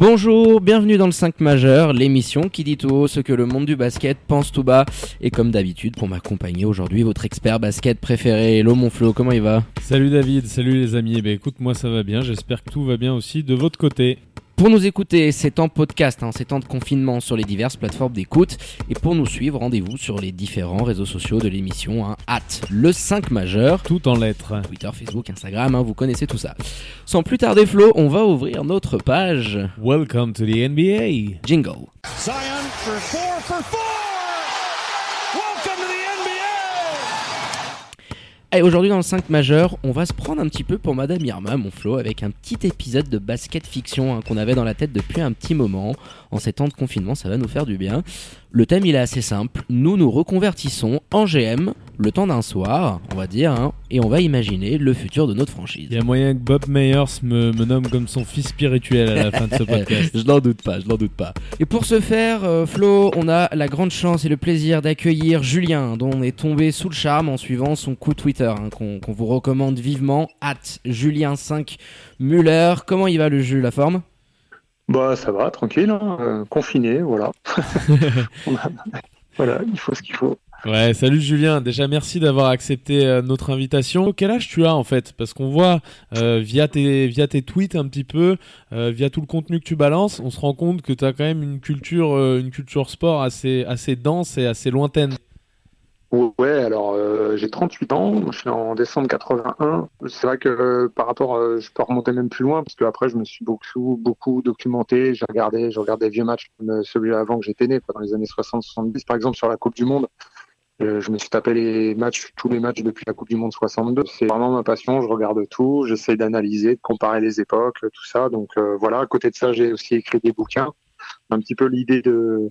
Bonjour, bienvenue dans le 5 majeur, l'émission qui dit tout haut ce que le monde du basket pense tout bas. Et comme d'habitude, pour m'accompagner aujourd'hui, votre expert basket préféré, Hello mon Flo, comment il va? Salut David, salut les amis. Eh ben écoute, moi ça va bien. J'espère que tout va bien aussi de votre côté. Pour nous écouter, c'est en podcast, hein, c'est en de confinement sur les diverses plateformes d'écoute. Et pour nous suivre, rendez-vous sur les différents réseaux sociaux de l'émission, hein, at le 5 majeur. Tout en lettres. Twitter, Facebook, Instagram, hein, vous connaissez tout ça. Sans plus tarder, Flo, on va ouvrir notre page. Welcome to the NBA. Jingle. Zion for four for four. Welcome to the Et aujourd'hui dans le 5 majeur, on va se prendre un petit peu pour Madame Irma, mon Flo, avec un petit épisode de basket fiction hein, qu'on avait dans la tête depuis un petit moment. En ces temps de confinement, ça va nous faire du bien. Le thème il est assez simple. Nous nous reconvertissons en GM le temps d'un soir, on va dire, hein, et on va imaginer le futur de notre franchise. Il y a moyen que Bob Meyers me, me nomme comme son fils spirituel à la fin de ce podcast. je n'en doute pas, je n'en doute pas. Et pour ce faire, euh, Flo, on a la grande chance et le plaisir d'accueillir Julien, dont on est tombé sous le charme en suivant son coup Twitter, hein, qu'on vous recommande vivement, at Julien5 Muller. Comment il va le jus, la forme? Bah ça va, tranquille, hein, euh, confiné, voilà. Voilà, il faut ce qu'il faut. Ouais, salut Julien. Déjà, merci d'avoir accepté euh, notre invitation. Quel âge tu as en fait? Parce qu'on voit euh, via, tes, via tes tweets un petit peu, euh, via tout le contenu que tu balances, on se rend compte que tu as quand même une culture, une culture sport assez, assez dense et assez lointaine. Ouais, alors j'ai 38 ans, je suis en décembre 81. C'est vrai que par rapport, je peux remonter même plus loin parce que après je me suis beaucoup beaucoup documenté. J'ai regardé, je regardais vieux matchs comme celui avant que j'étais né, dans les années 60-70, par exemple sur la Coupe du Monde. Euh, je me suis tapé les matchs, tous les matchs depuis la Coupe du Monde 62. C'est vraiment ma passion. Je regarde tout, j'essaie d'analyser, de comparer les époques, tout ça. Donc euh, voilà. À côté de ça, j'ai aussi écrit des bouquins. Un petit peu l'idée de,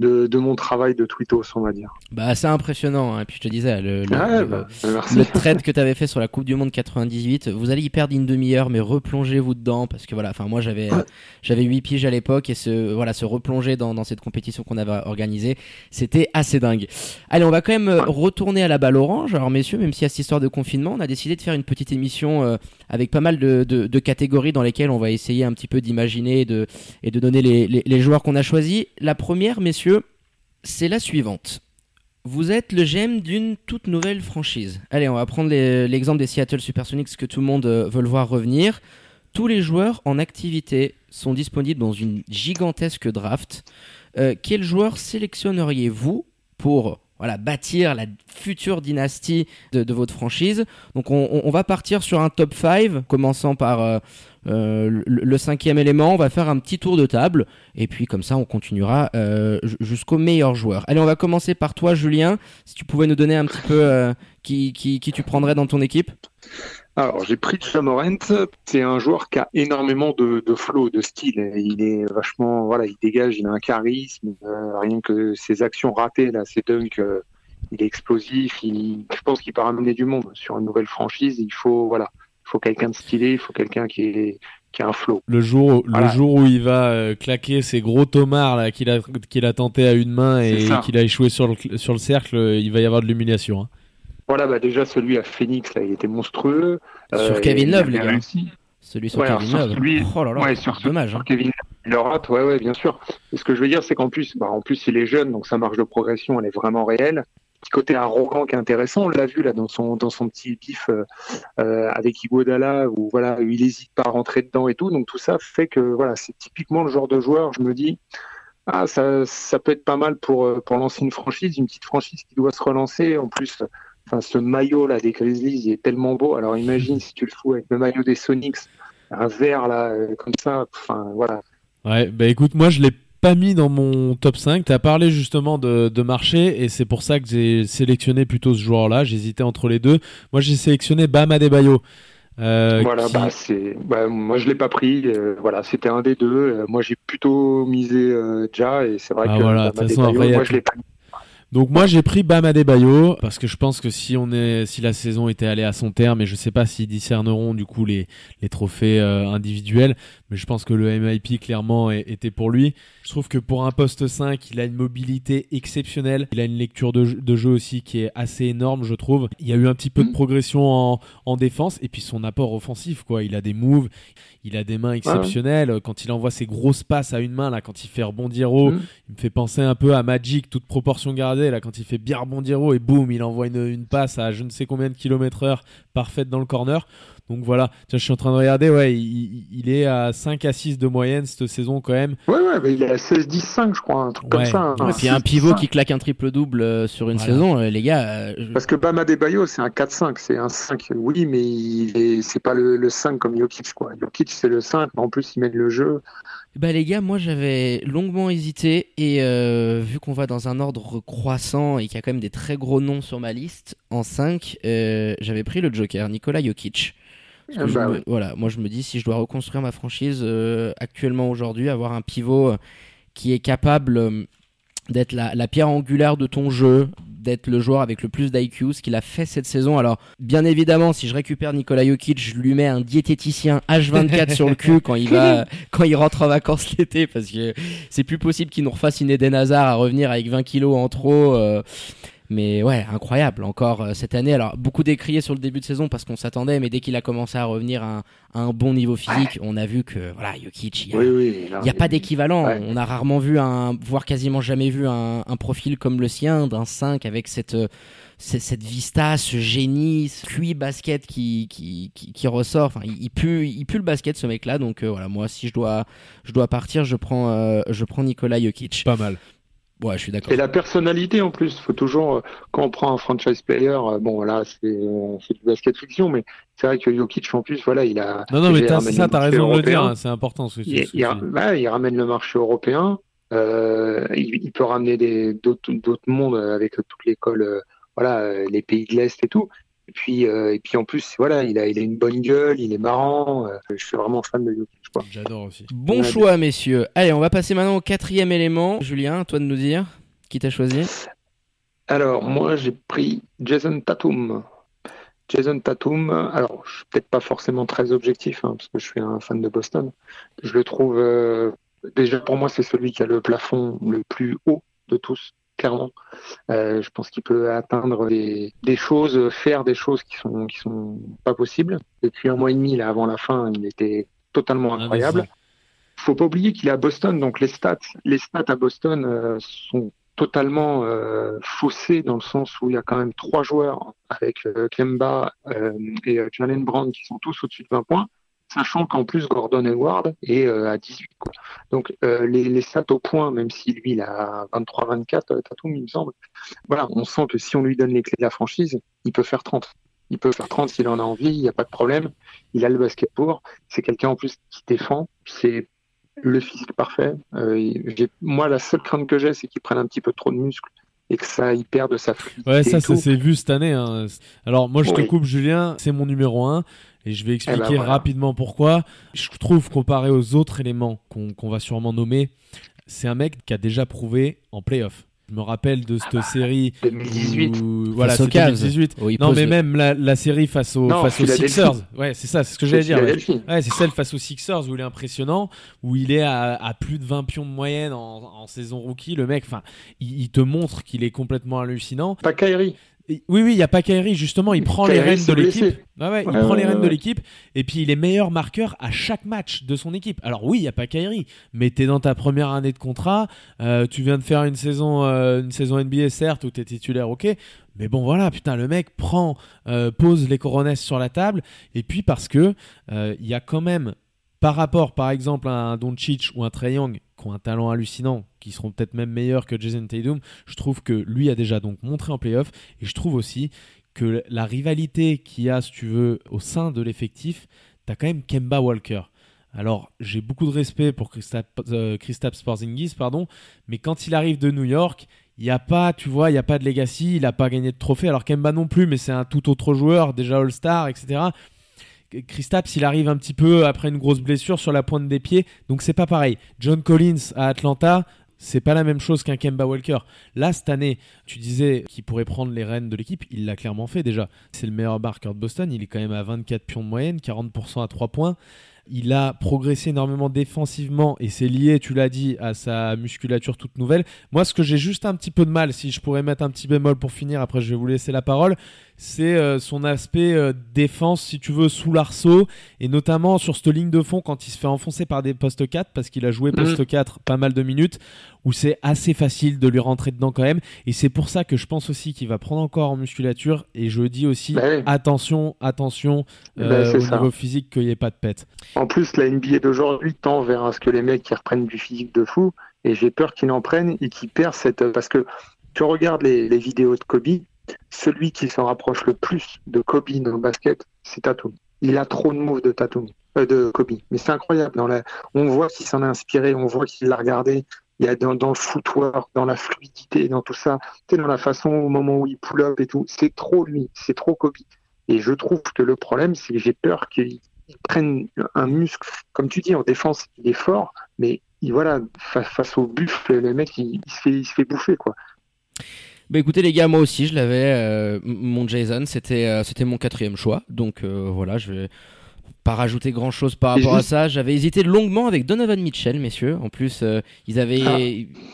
de de mon travail de tweetos, on va dire. Bah, c'est impressionnant. hein. Et puis je te disais, le, le- Ouais, le- bah, le trade que tu avais fait sur la Coupe du Monde 98, vous allez y perdre une demi-heure, mais replongez-vous dedans parce que voilà, enfin moi j'avais euh, j'avais 8 piges à l'époque et se voilà se replonger dans, dans cette compétition qu'on avait organisée, c'était assez dingue. Allez, on va quand même retourner à la balle orange. Alors messieurs, même s'il y a cette histoire de confinement, on a décidé de faire une petite émission euh, avec pas mal de, de- de catégories dans lesquelles on va essayer un petit peu d'imaginer et de, et de donner les, les- les joueurs qu'on a choisis. La première, messieurs, c'est la suivante. Vous êtes le GM d'une toute nouvelle franchise. Allez, on va prendre l'exemple des Seattle Supersonics que tout le monde euh, veut le voir revenir. Tous les joueurs en activité sont disponibles dans une gigantesque draft. Euh, quel joueur sélectionneriez-vous pour voilà, bâtir la future dynastie de, de votre franchise Donc on, on- on va partir sur un top 5, commençant par euh, euh, le, cinquième élément. On va faire un petit tour de table. Et puis comme ça, on continuera euh, ju- jusqu'au meilleur joueur. Allez, on va commencer par toi, Julien. Si tu pouvais nous donner un petit peu euh, qui, qui, qui tu prendrais dans ton équipe. Alors, j'ai pris Jamorant. C'est un joueur qui a énormément de, de flow, de style. Il est vachement, voilà, il dégage, il a un charisme. Euh, rien que ses actions ratées, là, ses dunks, euh, il est explosif. Il, je pense qu'il peut ramener du monde sur une nouvelle franchise. Il faut, voilà, il faut quelqu'un de stylé, il faut quelqu'un qui est, qui a un flow. Le jour, le jour où il va euh, claquer ces gros tomards là qu'il a, qu'il a tenté à une main et qu'il a échoué sur le, sur le cercle, il va y avoir de l'humiliation. hein. Voilà, bah, déjà, celui à Phoenix, là, il était monstrueux. Sur Euh, Kevin Love, les gars. réussi. Celui sur Ouais, Kevin Love. celui- Oh là là, ouais, sur dommage. sur hein. Kevin il le rate, ouais, ouais, bien sûr. Et ce que je veux dire, c'est qu'en plus, bah, en plus, il est jeune, donc sa marge de progression, elle est vraiment réelle. Petit côté arrogant qui est intéressant, on l'a vu là dans son dans son petit pif euh, euh, avec Iguodala où voilà, il hésite pas à rentrer dedans et tout. Donc tout ça fait que voilà, c'est typiquement le genre de joueur. Je me dis, ah ça ça peut être pas mal pour euh, pour lancer une franchise, une petite franchise qui doit se relancer. En plus, enfin ce maillot là des Grizzlies, il est tellement beau. Alors imagine si tu le fous avec le maillot des Sonics, un vert là euh, comme ça. Enfin voilà, Ouais, bah écoute, moi je l'ai pas mis dans mon top 5. Tu as parlé justement de, de marché et c'est pour ça que j'ai sélectionné plutôt ce joueur-là. J'hésitais entre les deux. Moi j'ai sélectionné Bam Adebayo. Euh, Voilà, qui- bah, c'est, bah, moi je l'ai pas pris. euh, voilà, c'était un des deux. Euh, moi j'ai plutôt misé Ja et c'est vrai Ah, que voilà, Bam façon, Adebayo, moi je l'ai pris. Donc moi j'ai pris Bam Adebayo parce que je pense que si on est si la saison était allée à son terme et je sais pas s'ils discerneront du coup les les trophées euh, individuels mais je pense que le MIP clairement est- était pour lui. Je trouve que pour un poste 5, il a une mobilité exceptionnelle, il a une lecture de, jeu- de jeu aussi qui est assez énorme je trouve. Il y a eu un petit peu de Mhm. progression en, en défense et puis son apport offensif quoi, il a des moves, il a des mains exceptionnelles quand il envoie ses grosses passes à une main là quand il fait rebondir haut, Mhm. il me fait penser un peu à Magic, toute proportion gardée, là, quand il fait bien rebondir haut et boum, il envoie une, une passe à je ne sais combien de kilomètres heure parfaite dans le corner. Donc voilà, Tiens, je suis en train de regarder, ouais, il, est à 5 à 6 de moyenne cette saison quand même. Ouais, ouais, mais il est à 16-10-5, je crois, un truc Ouais. comme ça. hein. Et puis un 16-10-5. pivot qui claque un triple double euh, sur une Voilà. saison, euh, les gars. euh, je- Parce que Bam Adebayo, c'est un 4-5, c'est un 5, oui, mais c'est pas le, le 5 comme Jokic, quoi. Jokic, c'est le 5, mais en plus, il mène le jeu. Bah les gars, moi j'avais longuement hésité et euh, vu qu'on va dans un ordre croissant et qu'il y a quand même des très gros noms sur ma liste, en 5, euh, j'avais pris le Joker, Nikola Jokic. Parce que Ah je bah oui. Voilà, moi je me dis si je dois reconstruire ma franchise euh, actuellement aujourd'hui, avoir un pivot euh, qui est capable euh, d'être la, la pierre angulaire de ton jeu, d'être le joueur avec le plus d'IQ, ce qu'il a fait cette saison. Alors, bien évidemment, si je récupère Nikola Jokic, je lui mets un diététicien H24 sur le cul quand il va, quand il rentre en vacances l'été, parce que c'est plus possible qu'il nous refasse une Eden Hazard à revenir avec 20 kilos en trop. euh, mais ouais, incroyable encore euh, cette année. Alors, beaucoup décrié sur le début de saison parce qu'on s'attendait, mais dès qu'il a commencé à revenir à un, à un bon niveau physique, on a vu que, voilà, Jokic, il a, Oui, oui. n'y a pas d'équivalent. Ouais. On a rarement vu un, voire quasiment jamais vu un, un profil comme le sien, d'un 5 avec cette, euh, cette, cette vista, ce génie, ce QI basket qui, qui, qui, qui ressort. Enfin, il, il pue, il pue le basket ce mec-là. Donc euh, voilà, moi si je dois, je dois partir, je prends, euh, je prends Nikola Jokic. Pas mal. Ouais, je suis d'accord. Et la personnalité en plus, faut toujours euh, quand on prend un franchise player, euh, bon là c'est euh, c'est du basket fiction, mais c'est vrai que Jokic en plus voilà il a Non, non, mais ramène ça, t'as raison de le dire, hein, c'est important ce que tu il, ce que il- tu dis. bah, il ramène le marché européen, euh, il, il peut ramener des d'autres d'autres mondes avec toute l'école, euh, voilà les pays de l'est et tout. Et puis euh, et puis en plus voilà il a il a une bonne gueule, il est marrant. euh, je suis vraiment fan de Jokic quoi. J'adore aussi. Bon Ouais. choix, messieurs. Allez, on va passer maintenant au quatrième élément. Julien, à toi de nous dire qui t'a choisi. Alors, moi, j'ai pris Jason Tatum. Jason Tatum, alors, je suis peut-être pas forcément très objectif, hein, parce que je suis un fan de Boston. Je le trouve, euh, déjà, pour moi, c'est celui qui a le plafond le plus haut de tous, clairement. Euh, je pense qu'il peut atteindre des, des choses, faire des choses qui sont, qui sont pas possibles. Depuis un mois et demi, là, avant la fin, il était totalement incroyable. faut pas oublier qu'il est à Boston, donc les stats, les stats à Boston euh, sont totalement euh, faussées dans le sens où il y a quand même trois joueurs avec euh, Kemba euh, et euh, Jalen Brown qui sont tous au-dessus de 20 points, sachant qu'en plus Gordon Hayward est à 18. Quoi. Donc les, les stats au point, même si lui il a 23-24, euh, Tatum il me semble, voilà, on sent que si on lui donne les clés de la franchise, il peut faire 30. Il peut faire 30 s'il en a envie, il n'y a pas de problème. Il a le basket pour. C'est quelqu'un en plus qui défend. C'est le physique parfait. Euh, moi, la seule crainte que j'ai, c'est qu'il prenne un petit peu trop de muscles et que ça il perde sa fluidité. Ouais, ça, ça s'est vu cette année. hein. Alors, moi, je te coupe, Julien. C'est mon numéro 1. Et je vais expliquer ben voilà. rapidement pourquoi. Je trouve, comparé aux autres éléments qu'on qu'on va sûrement nommer, c'est un mec qui a déjà prouvé en playoff. Je me rappelle de cette série. 2018. où- voilà, Face aux c'est Cavs. 2018. où il Non, mais le- même la, la série face, aux Non, face aux. Sixers. Ouais, c'est ça, c'est ce que j'allais dire. Ouais, c'est celle face aux Sixers où il est impressionnant, où il est à, à plus de 20 pions de moyenne en, en saison rookie. Le mec, enfin, il, il te montre qu'il est complètement hallucinant. Pas Kyrie. Oui, oui, il n'y a pas Kyrie, justement, il prend les rênes de l'équipe. Ouais, il prend les rênes de l'équipe et puis il est meilleur marqueur à chaque match de son équipe. Alors oui, il n'y a pas Kyrie, mais tu es dans ta première année de contrat, euh, tu viens de faire une saison, euh, une saison NBA certes où tu es titulaire, ok, mais bon voilà, putain, le mec prend, euh, pose les coronesses sur la table et puis parce que il y a quand même par rapport par exemple à un Doncic ou un Trae Young qui ont un talent hallucinant, qui seront peut-être même meilleurs que Jason Tatum, je trouve que lui a déjà donc montré en playoff et je trouve aussi que la rivalité qu'il y a, si tu veux, au sein de l'effectif, tu as quand même Kemba Walker. Alors, j'ai beaucoup de respect pour euh, Kristaps Porzingis, pardon, mais quand il arrive de New York, il n'y a pas, tu vois, il n'y a pas de legacy, il n'a pas gagné de trophée. Alors Kemba non plus, mais c'est un tout autre joueur, déjà All-Star, etc. Kristaps, il arrive un petit peu après une grosse blessure sur la pointe des pieds, donc c'est pas pareil. John Collins à Atlanta, c'est pas la même chose qu'un Kemba Walker. Là, cette année, tu disais qu'il pourrait prendre les rênes de l'équipe. Il l'a clairement fait déjà. C'est le meilleur marqueur de Boston. Il est quand même à 24 pions de moyenne, 40% à 3 points. Il a progressé énormément défensivement et c'est lié, tu l'as dit, à sa musculature toute nouvelle. Moi, ce que j'ai juste un petit peu de mal, si je pourrais mettre un petit bémol pour finir, après je vais vous laisser la parole, c'est euh, son aspect euh, défense, si tu veux, sous l'arceau, et notamment sur cette ligne de fond quand il se fait enfoncer par des postes 4, parce qu'il a joué poste 4 pas mal de minutes, où c'est assez facile de lui rentrer dedans quand même. Et c'est pour ça que je pense aussi qu'il va prendre encore en musculature, et je dis aussi, Bah oui. attention, attention, Bah, euh, c'est au ça. niveau physique, qu'il n'y ait pas de pète. En plus, la NBA d'aujourd'hui tend vers ce que les mecs qui reprennent du physique de fou, et j'ai peur qu'ils en prennent et qu'ils perdent cette. Parce que tu regardes les, les vidéos de Kobe, celui qui s'en rapproche le plus de Kobe dans le basket, c'est Tatum. Il a trop de moves de Tatum, euh, de Kobe. Mais c'est incroyable. On voit qu'il s'en a inspiré, on voit qu'il l'a regardé. Il y a dans, le footwork, dans la fluidité, dans tout ça, dans la façon au moment où il pull up et tout. C'est trop lui, c'est trop Kobe. Et je trouve que le problème, c'est que j'ai peur qu'il ils prennent un muscle, comme tu dis, en défense, il est fort, mais il, voilà, fa- face au buffle, le mec, il, il se fait, il se fait bouffer, quoi. Bah écoutez les gars, moi aussi je l'avais. euh, mon Jason, c'était euh, c'était mon quatrième choix. Donc euh, voilà, je vais pas rajouter grand chose par rapport à ça. J'avais hésité longuement avec Donovan Mitchell, messieurs. En plus, euh, ils avaient Ah.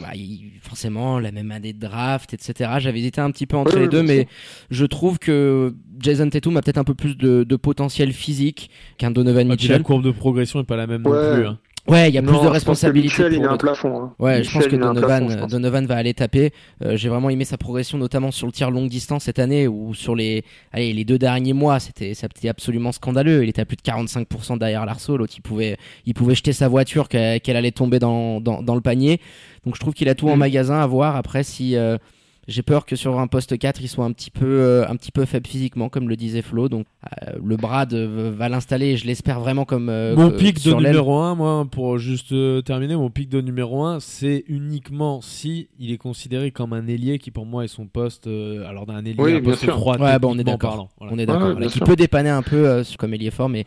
bah, ils- forcément la même année de draft, etc. J'avais hésité un petit peu entre les deux, mais je trouve que Jason Tatum a peut-être un peu plus de, de potentiel physique qu'un Donovan Et puis la Mitchell. courbe de progression est pas la même non plus. hein. Ouais, il y a Non, plus de je pense que responsabilité. Mitchell, il a un plafond. hein. Ouais, je pense que Donovan, plafond, je pense. Donovan va aller taper. Euh, J'ai vraiment aimé sa progression, notamment sur le tir longue distance cette année, ou sur les, allez, les deux derniers mois, c'était, absolument scandaleux. Il était à plus de 45% derrière l'arceau. L'autre, il pouvait, il pouvait jeter sa voiture qu'elle allait tomber dans, dans, dans le panier. Donc je trouve qu'il a tout en Mm. magasin à voir. Après, si euh, j'ai peur que sur un poste 4, il soit un petit peu, euh, un petit peu faible physiquement, comme le disait Flo. Donc euh, le Brad euh, va l'installer. et Je l'espère vraiment comme euh, Mon pic de numéro 1, moi, pour juste euh, terminer, mon pic de numéro 1, c'est uniquement si il est considéré comme un ailier qui pour moi est son poste, euh, alors d'un ailier Oui, un bien poste sûr. 3, Ouais, bon, on est d'accord. parlant. Voilà. On est d'accord. Ouais, voilà, bien qui sûr. peut dépanner un peu euh, comme il est fort, mais,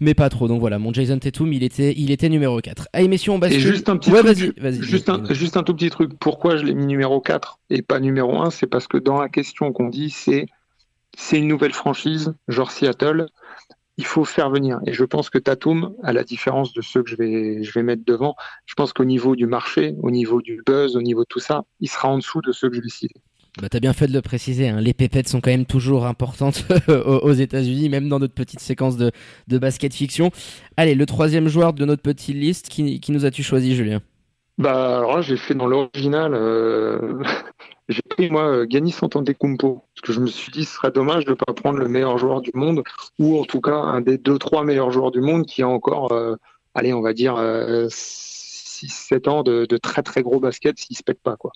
mais pas trop. Donc voilà, mon Jason Tatum, il était, il était numéro 4. Allez, messieurs, on bascule. Et juste un petit ouais, truc, vas-y, vas-y. Juste un, dis-nous. juste un tout petit truc. Pourquoi je l'ai mis numéro 4 et pas numéro 1 C'est parce que dans la question qu'on dit, c'est c'est une nouvelle franchise, genre Seattle. Il faut faire venir. Et je pense que Tatum, à la différence de ceux que je vais, je vais mettre devant, je pense qu'au niveau du marché, au niveau du buzz, au niveau de tout ça, il sera en dessous de ceux que je vais citer. Bah, t'as bien fait de le préciser. hein. Les pépettes sont quand même toujours importantes aux États-Unis, même dans notre petite séquence de, de basket fiction. Allez, le troisième joueur de notre petite liste, qui, qui nous as-tu choisi, Julien? Bah, alors là, j'ai fait dans l'original, euh, j'ai pris moi euh, Giannis Antetokounmpo parce que je me suis dit ce serait dommage de ne pas prendre le meilleur joueur du monde ou en tout cas un des deux trois meilleurs joueurs du monde qui a encore, euh, allez, on va dire 6-7 ans de, de très très gros basket s'il se pète pas quoi.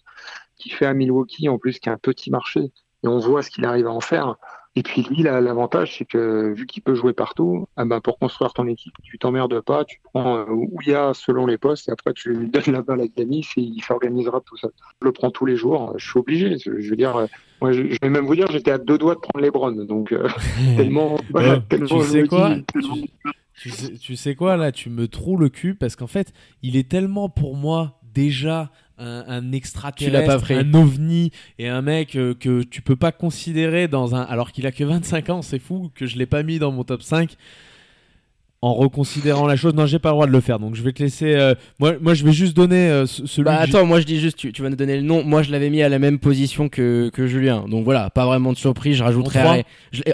Fait à Milwaukee en plus qui a un petit marché et on voit ce qu'il arrive à en faire. Et puis lui, l'avantage, c'est que vu qu'il peut jouer partout, ah ben, pour construire ton équipe, tu t'emmerdes pas, tu prends euh, où il y a selon les postes, et après tu lui donnes la balle à Giannis et il s'organisera tout ça. Je le prends tous les jours, je suis obligé. Je veux dire, moi, je, vais même vous dire, j'étais à deux doigts de prendre les Browns, donc euh, tellement. voilà, Ouais, tellement tu sais quoi? dis- tu, tu sais, tu sais quoi là? Tu me trouves le cul parce qu'en fait, il est tellement pour moi déjà un, un extraterrestre, un ovni et un mec euh, que tu peux pas considérer dans un. Alors qu'il a que 25 ans, c'est fou que je l'ai pas mis dans mon top 5 en reconsidérant la chose. Non, j'ai pas le droit de le faire donc je vais te laisser. euh, Moi, moi, je vais juste donner euh, ce- celui. Bah attends, moi je dis juste, tu, tu vas nous donner le nom. Moi je l'avais mis à la même position que, que Julien. Donc voilà, pas vraiment de surprise. Je rajouterai.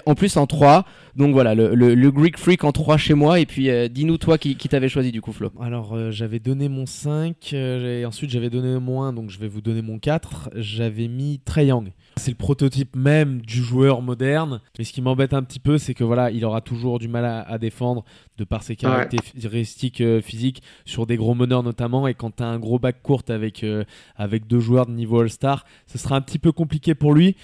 En je plus en 3. Donc voilà, le, le, le Greek Freak en 3 chez moi. Et puis euh, dis-nous toi qui, qui t'avais choisi du coup, Flo. Alors, euh, j'avais donné mon 5, euh, et ensuite j'avais donné mon 1, donc je vais vous donner mon 4. J'avais mis Trey Young. C'est le prototype même du joueur moderne. Mais ce qui m'embête un petit peu, c'est que voilà, il aura toujours du mal à, à défendre de par ses caractéristiques euh, physiques sur des gros meneurs notamment. Et quand tu as un gros bac court avec, euh, avec deux joueurs de niveau All-Star, ce sera un petit peu compliqué pour lui.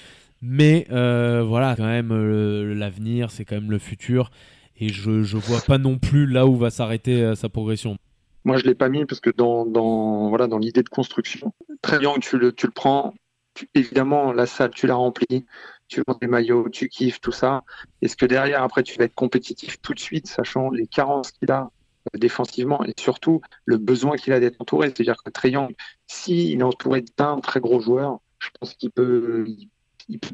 Mais euh, voilà, quand même, euh, l'avenir, c'est quand même le futur. Et je, je vois pas non plus là où va s'arrêter sa progression. Moi, je l'ai pas mis parce que dans, dans, voilà, dans l'idée de construction, très bien, tu le, tu le prends. Évidemment, la salle, tu l'as remplie. tu vends des maillots, tu kiffes, tout ça. Est-ce que derrière, après, tu vas être compétitif tout de suite, sachant les carences qu'il a euh, défensivement et surtout le besoin qu'il a d'être entouré? C'est-à-dire que Triangle, s'il est entouré d'un très gros joueur, je pense qu'il peut,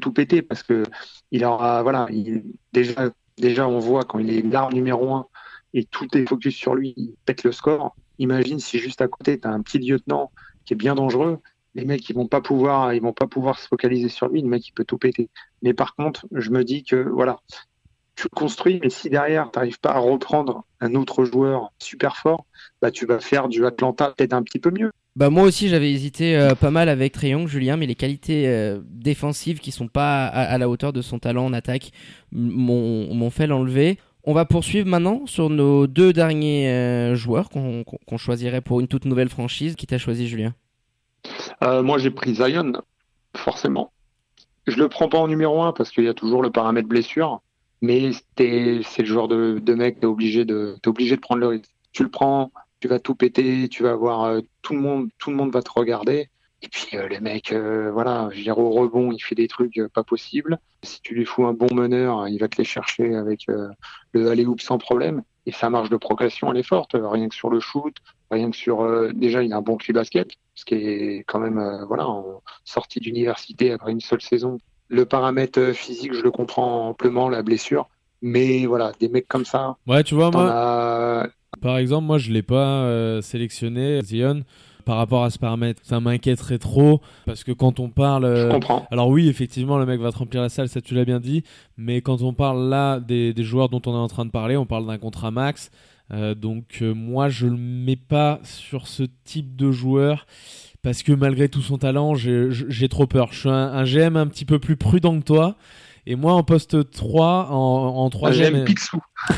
tout péter parce que il aura, voilà, il, déjà, déjà, on voit quand il est l'arme numéro un et tout est focus sur lui, il pète le score. Imagine si juste à côté, tu as un petit lieutenant qui est bien dangereux, les mecs ils vont pas pouvoir ils vont pas pouvoir se focaliser sur lui le mec il peut tout péter. Mais par contre je me dis que voilà tu construis mais si derrière tu n'arrives pas à reprendre un autre joueur super fort bah tu vas faire du Atlanta peut-être un petit peu mieux. Bah moi aussi j'avais hésité euh, pas mal avec Triangle Julien mais les qualités euh, défensives qui sont pas à, la hauteur de son talent en attaque m'ont fait l'enlever. On va poursuivre maintenant sur nos deux derniers euh, joueurs qu'on choisirait pour une toute nouvelle franchise. Qui t'a choisi, Julien? Euh, Moi, j'ai pris Zion, forcément. Je le prends pas en numéro 1 parce qu'il y a toujours le paramètre blessure, mais c'est le genre de, mec, tu es, obligé de, obligé de prendre le risque. Tu le prends, tu vas tout péter, tu vas voir euh, tout, le monde, tout le monde va te regarder. Et puis euh, le mec, euh, voilà, au rebond, il fait des trucs pas possibles. Si tu lui fous un bon meneur, il va te les chercher avec le aller-hoop sans problème. Et sa marge de progression, elle est forte. Rien que sur le shoot, rien que sur... déjà, il a un bon cul basket, ce qui est quand même, voilà, en sortie d'université après une seule saison. Le paramètre physique, je le comprends amplement, la blessure. Mais voilà, des mecs comme ça. Ouais, tu vois, moi... Par exemple, moi, je l'ai pas sélectionné, Zion par rapport à ce paramètre. Ça m'inquiéterait trop parce que quand on parle. Je euh, comprends. Alors, oui, effectivement, le mec va te remplir la salle, ça tu l'as bien dit. Mais quand on parle là des, joueurs dont on est en train de parler, on parle d'un contrat max. Euh, donc, euh, moi, je le mets pas sur ce type de joueur parce que malgré tout son talent, j'ai trop peur. Je suis un, un, GM un petit peu plus prudent que toi. Et moi, en poste 3, en, en troisième,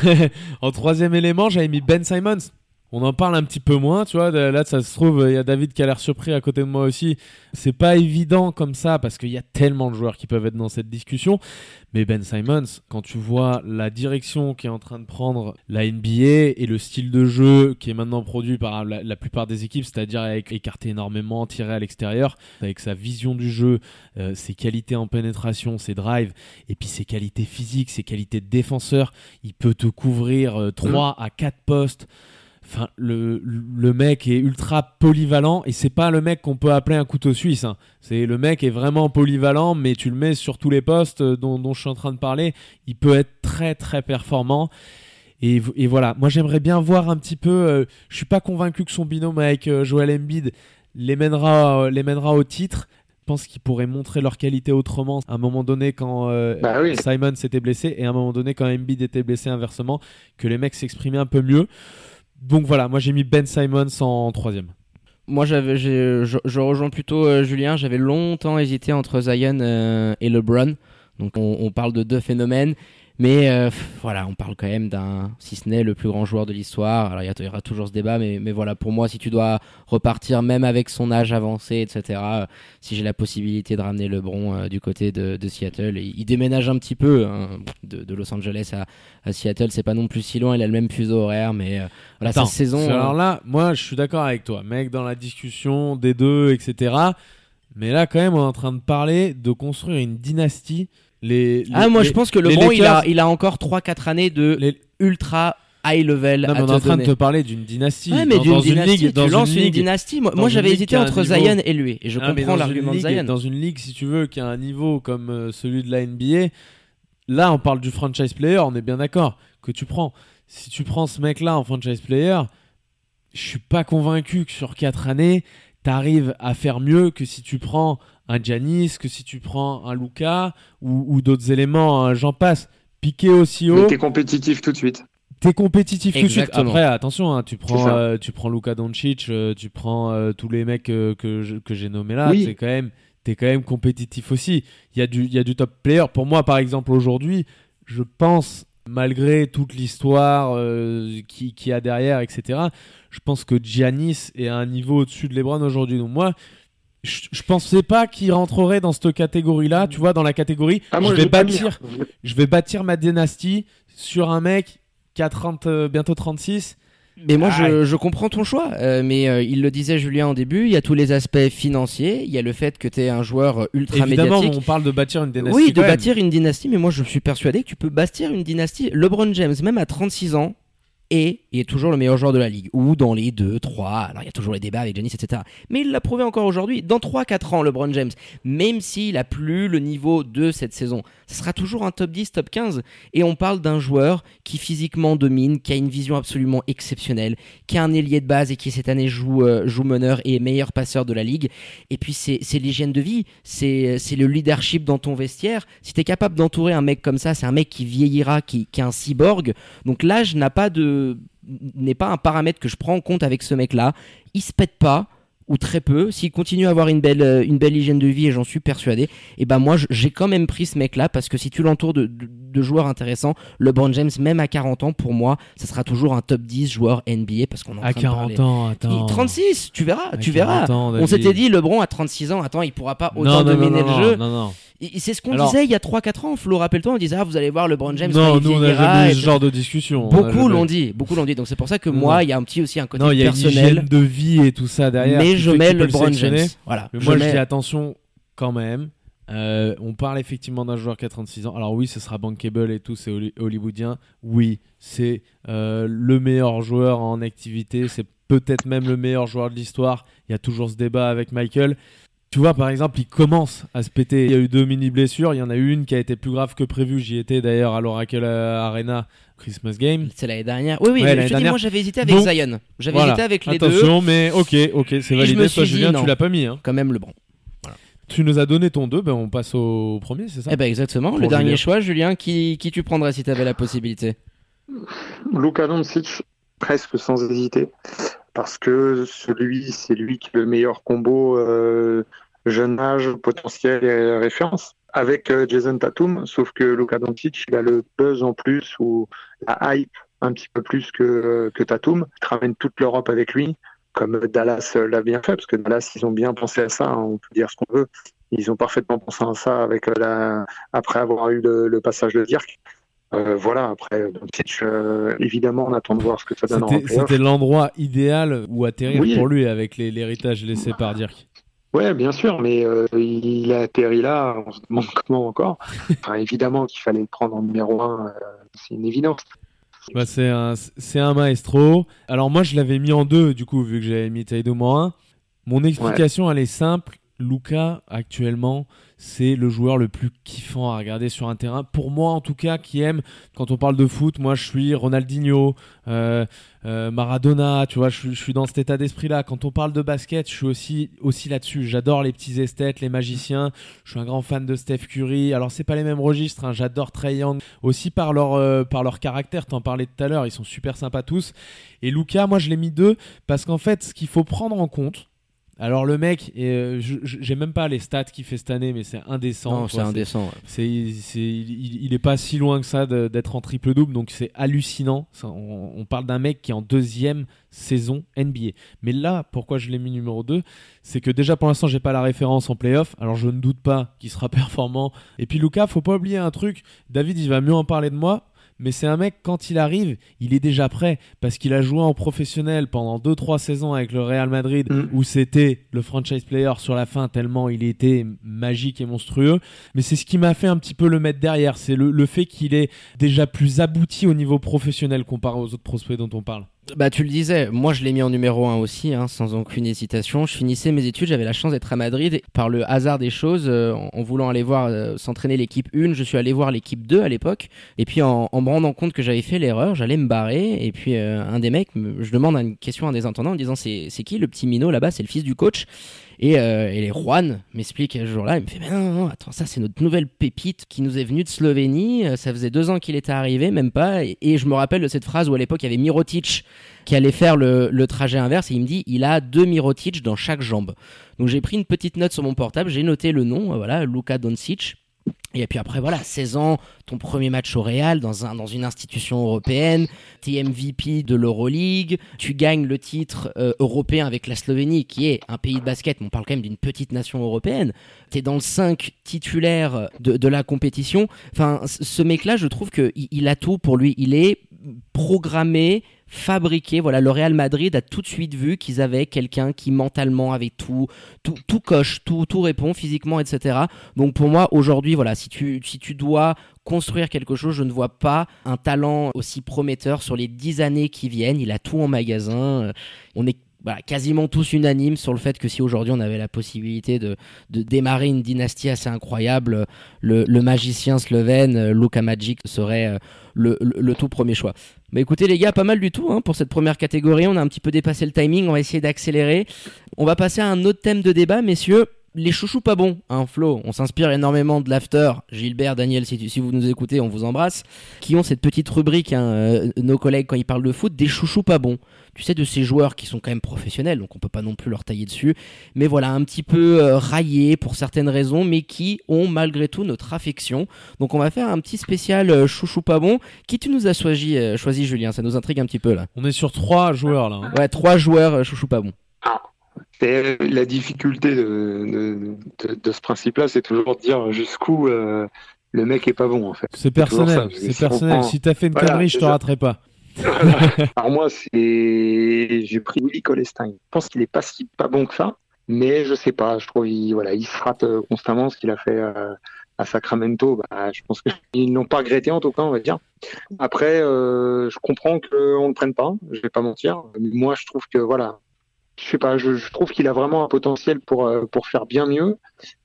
en troisième élément, j'avais mis Ben Simons on en parle un petit peu moins, tu vois. Là, ça se trouve, il y a David qui a l'air surpris à côté de moi aussi. C'est pas évident comme ça parce qu'il y a tellement de joueurs qui peuvent être dans cette discussion. Mais Ben Simons, quand tu vois la direction qui est en train de prendre la NBA et le style de jeu qui est maintenant produit par la, plupart des équipes, c'est-à-dire avec écarté énormément, tiré à l'extérieur, avec sa vision du jeu, euh, ses qualités en pénétration, ses drives, et puis ses qualités physiques, ses qualités de défenseur, il peut te couvrir 3 euh, à 4 postes. Enfin, le, le, mec est ultra polyvalent et c'est pas le mec qu'on peut appeler un couteau suisse. Hein. C'est le mec est vraiment polyvalent, mais tu le mets sur tous les postes dont, dont, je suis en train de parler. Il peut être très très performant. Et, et voilà, moi j'aimerais bien voir un petit peu. Euh, je suis pas convaincu que son binôme avec euh, Joel Embiid les mènera, les mènera au titre. Je pense qu'ils pourraient montrer leur qualité autrement à un moment donné quand euh, bah Simon s'était blessé et à un moment donné quand Embiid était blessé inversement, que les mecs s'exprimaient un peu mieux. Donc voilà, moi j'ai mis Ben Simons en troisième. Moi, je, rejoins plutôt euh, Julien. J'avais longtemps hésité entre Zion euh, et LeBron. Donc, on, parle de deux phénomènes. Mais euh, voilà, on parle quand même d'un, si ce n'est le plus grand joueur de l'histoire. Alors il y, aura toujours ce débat, mais, mais voilà, pour moi, si tu dois repartir même avec son âge avancé, etc., euh, si j'ai la possibilité de ramener LeBron euh, du côté de, Seattle, il, déménage un petit peu hein, de, Los Angeles à, Seattle, c'est pas non plus si loin, il a le même fuseau horaire, mais voilà, sa saison. Alors là, moi, je suis d'accord avec toi, mec, dans la discussion des deux, etc. Mais là, quand même, on est en train de parler de construire une dynastie ah, moi je pense que LeBron il, a, il a encore 3-4 années de ultra high level. on est en train de te parler d'une dynastie. Ouais, mais d'une dynastie, tu lances une, dynastie. Moi, j'avais hésité entre Zion et lui, et je ah, comprends l'argument de Zion. Dans une ligue, si tu veux, qui a un niveau comme euh, celui de la NBA, là, on parle du franchise player, on est bien d'accord que tu prends. Si tu prends ce mec-là en franchise player, je suis pas convaincu que sur 4 années, tu arrives à faire mieux que si tu prends un Giannis, que si tu prends un Luca ou, d'autres éléments, j'en passe. Piqué aussi haut. t'es compétitif tout de suite. T'es compétitif tout de suite. Après, attention, hein, tu prends, euh, tu prends Luka Doncic, euh, tu prends euh, tous les mecs que, que j'ai nommés là. Oui. quand même, t'es quand même compétitif aussi. Il y a du, il y a du top player. Pour moi, par exemple, aujourd'hui, je pense, malgré toute l'histoire qui, qui a derrière, etc. Je pense que Giannis est à un niveau au-dessus de LeBron aujourd'hui. Donc moi, je, pensais pas qu'il rentrerait dans cette catégorie-là, tu vois, dans la catégorie. Ah, je vais bâtir, je vais bâtir ma dynastie sur un mec qui a 30, euh, bientôt 36. Mais moi, je, je comprends ton choix. euh, mais euh, il le disait Julien en début, il y a tous les aspects financiers, il y a le fait que tu es un joueur ultra Évidemment, médiatique. on parle de bâtir une dynastie. Oui, de bâtir une dynastie, mais moi je suis persuadé que tu peux bâtir une dynastie. LeBron James, même à 36 ans, et il est toujours le meilleur joueur de la ligue. Ou dans les 2, 3, alors il y a toujours les débats avec Giannis, etc. Mais il l'a prouvé encore aujourd'hui. Dans 3-4 ans, LeBron James, même s'il a plus le niveau de cette saison, ce sera toujours un top 10, top 15. Et on parle d'un joueur qui physiquement domine, qui a une vision absolument exceptionnelle, qui a un ailier de base et qui cette année joue, euh, joue meneur et meilleur passeur de la ligue. Et puis c'est l'hygiène de vie, c'est le leadership dans ton vestiaire. Si tu es capable d'entourer un mec comme ça, c'est un mec qui vieillira, qui, qui est un cyborg. Donc l'âge n'a pas de n'est pas un paramètre que je prends en compte avec ce mec-là. Il se pète pas ou très peu. S'il continue à avoir une belle euh, une belle hygiène de vie et j'en suis persuadé, et ben moi j'ai quand même pris ce mec-là parce que si tu l'entoures de, de, de joueurs intéressants, LeBron James même à 40 ans pour moi, ça sera toujours un top 10 joueur NBA parce qu'on en À train de parler- 40 ans, attends. il- 36, tu verras, À tu verras. 40 ans, On s'était dit, LeBron à 36 ans, attends, il pourra pas autant non, non, dominer non, non, le jeu. Non, non. Et C'est ce qu'on Alors- disait il y a 3-4 ans, Flo, rappelle-toi, on disait, ah, vous allez voir LeBron James, non, nous on n'a jamais eu ce genre de discussion. Beaucoup l'ont dit, beaucoup l'ont dit. Donc c'est pour ça que Non, moi, il y a un petit aussi un côté Non, il y a une personnel. de vie et tout ça derrière. mais je mets le LeBron James. Voilà. Mais moi, je mets- dis attention quand même. Euh, on parle effectivement d'un joueur qui a 36 ans. Alors oui, ce sera bankable et tout, c'est holly- hollywoodien. Oui, c'est euh, le meilleur joueur en activité. C'est peut-être même le meilleur joueur de l'histoire. Il y a toujours ce débat avec Michael. Tu vois, par exemple, il commence à se péter. Il y a eu deux mini blessures. Il y en a eu une qui a été plus grave que prévu. J'y étais d'ailleurs à l'Oracle Arena Christmas Game. C'est l'année dernière. Oui, oui, Ouais, mais l'année je te dis, dernière. moi j'avais hésité avec Donc, Zion. J'avais Voilà. hésité avec les deux. Attention, mais ok, ok, c'est je validé. Toi, Julien, non. tu l'as pas mis. Hein. Quand même LeBron. Tu nous as donné ton 2, ben on passe au premier, c'est ça? Eh ben exactement. Pour le dernier Julien. choix, Julien, qui, qui tu prendrais si tu avais la possibilité? Luka Doncic, presque sans hésiter, parce que celui, c'est lui qui a le meilleur combo euh, jeune âge, potentiel et référence. Avec euh, Jason Tatum, sauf que Luka Doncic, il a le buzz en plus ou la hype un petit peu plus que, que Tatum. Il ramène toute l'Europe avec lui, comme Dallas euh, l'a bien fait, parce que Dallas, ils ont bien pensé à ça, hein, on peut dire ce qu'on veut. Ils ont parfaitement pensé à ça avec euh, la, après avoir eu le, le passage de Dirk. Euh, voilà, après, Doncic, euh, évidemment, on attend de voir ce que ça donne en C'était l'endroit idéal où atterrir Oui. pour lui avec l'héritage laissé par Dirk. Ouais, bien sûr, mais euh, il a atterri là, on se demande comment encore. Enfin, évidemment qu'il fallait le prendre en numéro un, euh, c'est une évidence. Bah, c'est un, c'est un maestro. Alors moi, je l'avais mis en deux, du coup, vu que j'avais mis Taïdo en un. Mon explication, elle est simple. Luca, actuellement, c'est le joueur le plus kiffant à regarder sur un terrain. Pour moi, en tout cas, qui aime, quand on parle de foot, moi, je suis Ronaldinho, euh, euh, Maradona, tu vois, je, suis- dans cet état d'esprit-là. Quand on parle de basket, je suis aussi, aussi là-dessus. J'adore les petits esthètes, les magiciens. Je suis un grand fan de Steph Curry. Alors, c'est pas les mêmes registres. hein. J'adore Trey Young aussi par leur, euh, par leur caractère. T'en parlais tout à l'heure, ils sont super sympas tous. Et Luca, moi je l'ai mis deux parce qu'en fait, ce qu'il faut prendre en compte. Alors le mec, euh, j'ai même pas les stats qu'il fait cette année, mais c'est indécent. Non, c'est indécent. C'est, il, il est pas si loin que ça d'être en triple double, donc c'est hallucinant. Ça, on, on parle d'un mec qui est en deuxième saison NBA. Mais là, pourquoi je l'ai mis numéro 2 C'est que déjà pour l'instant, j'ai pas la référence en playoff, alors je ne doute pas qu'il sera performant. Et puis Lucas, faut pas oublier un truc. David, il va mieux en parler de moi. Mais c'est un mec, quand il arrive, il est déjà prêt parce qu'il a joué en professionnel pendant 2-3 saisons avec le Real Madrid Mm. où c'était le franchise player sur la fin tellement il était magique et monstrueux. Mais c'est ce qui m'a fait un petit peu le mettre derrière. C'est le, le fait qu'il est déjà plus abouti au niveau professionnel comparé aux autres prospects dont on parle. Bah tu le disais, moi je l'ai mis en numéro 1 aussi, hein, sans aucune hésitation. Je finissais mes études, j'avais la chance d'être à Madrid. Par le hasard des choses, euh, en, voulant aller voir euh, s'entraîner l'équipe 1, je suis allé voir l'équipe 2 à l'époque. Et puis en, en me rendant compte que j'avais fait l'erreur, j'allais me barrer. Et puis euh, un des mecs, me- je demande une question à un des intendants en disant c'est c'est qui le petit minot là-bas? C'est le fils du coach. Et, euh, et les Juan m'explique ce jour-là, il me fait Mais non, attends, ça c'est notre nouvelle pépite qui nous est venue de Slovénie. Euh, Ça faisait deux ans qu'il était arrivé, même pas. Et, je me rappelle de cette phrase où à l'époque il y avait Mirotic qui allait faire le, trajet inverse et il me dit il a deux Mirotic dans chaque jambe. Donc j'ai pris une petite note sur mon portable, j'ai noté le nom, voilà, Luka Doncic. Et puis après, voilà, 16 ans, ton premier match au Real dans, un, dans une institution européenne, t'es MVP de l'Euroleague, tu gagnes le titre euh, européen avec la Slovénie, qui est un pays de basket, mais on parle quand même d'une petite nation européenne. T'es dans le 5 titulaire de, la compétition. Enfin, ce mec-là, je trouve qu'il il a tout pour lui. Il est programmé fabriqué. Voilà, le Real Madrid a tout de suite vu qu'ils avaient quelqu'un qui mentalement avait tout, tout, tout coche, tout, tout répond physiquement, etc. Donc pour moi, aujourd'hui, voilà, si tu, si tu dois construire quelque chose, je ne vois pas un talent aussi prometteur sur les dix années qui viennent. Il a tout en magasin. Euh, On est voilà, quasiment tous unanimes sur le fait que si aujourd'hui on avait la possibilité de, de démarrer une dynastie assez incroyable, le, magicien slovène euh, Luka Magic serait euh, le, le- tout premier choix. Mais écoutez les gars, pas mal du tout hein, pour cette première catégorie. On a un petit peu dépassé le timing, on va essayer d'accélérer. On va passer à un autre thème de débat, messieurs. Les chouchous pas bons, hein, Flo. On s'inspire énormément de l'after. Gilbert, Daniel, si, tu- si vous nous écoutez, on vous embrasse. Qui ont cette petite rubrique, hein, euh, nos collègues, quand ils parlent de foot, des chouchous pas bons. Tu sais, de ces joueurs qui sont quand même professionnels, donc on peut pas non plus leur tailler dessus. Mais voilà, un petit peu euh, raillés pour certaines raisons, mais qui ont malgré tout notre affection. Donc on va faire un petit spécial euh, chouchou pas bon. Qui tu nous as choisi, euh, choisi Julien? Ça nous intrigue un petit peu là. On est sur trois joueurs là. hein. Ouais, trois joueurs euh, chouchou pas bon. Et la difficulté de, de, de- de ce principe-là, c'est toujours de dire jusqu'où euh, le mec est pas bon en fait. C'est personnel. C'est personnel. Si t'as fait une Voilà, connerie, je te raterai pas. Alors moi, c'est j'ai pris Willy Colestein. Je pense qu'il est pas si pas bon que ça, mais je sais pas. Je trouve il voilà, il se rate euh, constamment ce qu'il a fait euh, à Sacramento. Bah, je pense qu'ils n'ont pas regretté en tout cas, on va dire. Après, euh, je comprends qu'on le prenne pas. Je vais pas mentir. Moi, je trouve que voilà, je sais pas. Je, je trouve qu'il a vraiment un potentiel pour euh, pour faire bien mieux.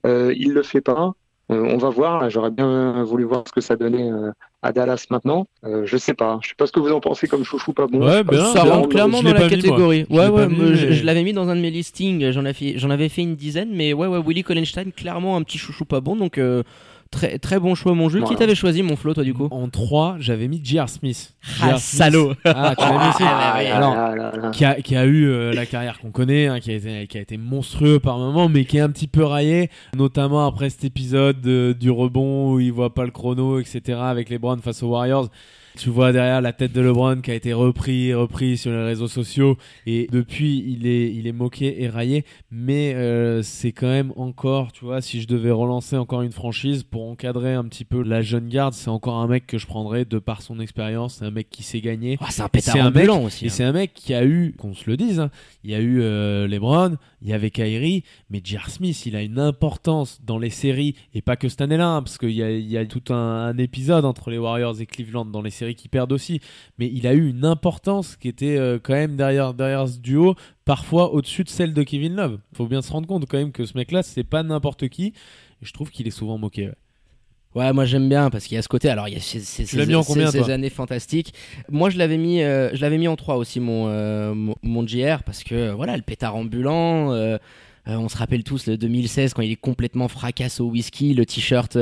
Euh, il le fait pas. Euh, on va voir. J'aurais bien voulu voir ce que ça donnait euh, à Dallas maintenant. Euh, je sais pas. Je sais pas ce que vous en pensez comme chouchou pas bon. Ouais, bien, si ça bien. rentre clairement dans la mis, catégorie. Ouais, ouais, je, l'avais mis dans un de mes listings. J'en avais, j'en avais fait une dizaine, mais ouais, ouais, Willy Collenstein, clairement un petit chouchou pas bon. Donc euh, très, très bon choix, mon jeu. Qui t'avais choisi, mon Flo, toi, du coup En 3, j'avais mis J.R. Smith. Ah, salaud Ah, tu l'as mis aussi Ah. Alors, Ah là là. qui a, qui a eu euh, la carrière qu'on connaît, hein, qui, a été, qui a été monstrueux par moment, mais qui est un petit peu raillé, notamment après cet épisode de- du rebond où il voit pas le chrono, etc., avec les Browns face aux Warriors. Tu vois derrière la tête de LeBron qui a été repris, repris sur les réseaux sociaux, et depuis il est, il est moqué et raillé, mais euh, c'est quand même encore, tu vois, si je devais relancer encore une franchise pour encadrer un petit peu la jeune garde, c'est encore un mec que je prendrais de par son expérience, c'est un mec qui sait gagner. Ah, C'est un pétard C'est un mec- aussi. Et hein. c'est un mec qui a eu, qu'on se le dise, hein, il y a eu euh, LeBron, il y avait Kyrie, mais J.R. Smith, il a une importance dans les séries, et pas que cette année-là, hein, parce qu'il y a, il tout un, épisode entre les Warriors et Cleveland dans les séries qui perdent aussi, mais il a eu une importance qui était euh, quand même derrière, ce duo, parfois au-dessus de celle de Kevin Love. faut bien se rendre compte quand même que ce mec-là, c'est pas n'importe qui, et je trouve qu'il est souvent moqué. Ouais, moi j'aime bien parce qu'il y a ce côté. Alors, il y a ces, ces- Tu l'as ces- mis en ces- combien, ces toi? années fantastiques. Moi, je l'avais mis, euh, je l'avais mis en 3 aussi, mon, euh, mon, mon JR, parce que voilà, le pétard ambulant. euh, on se rappelle tous le 2016 quand il est complètement fracasse au whisky, le t-shirt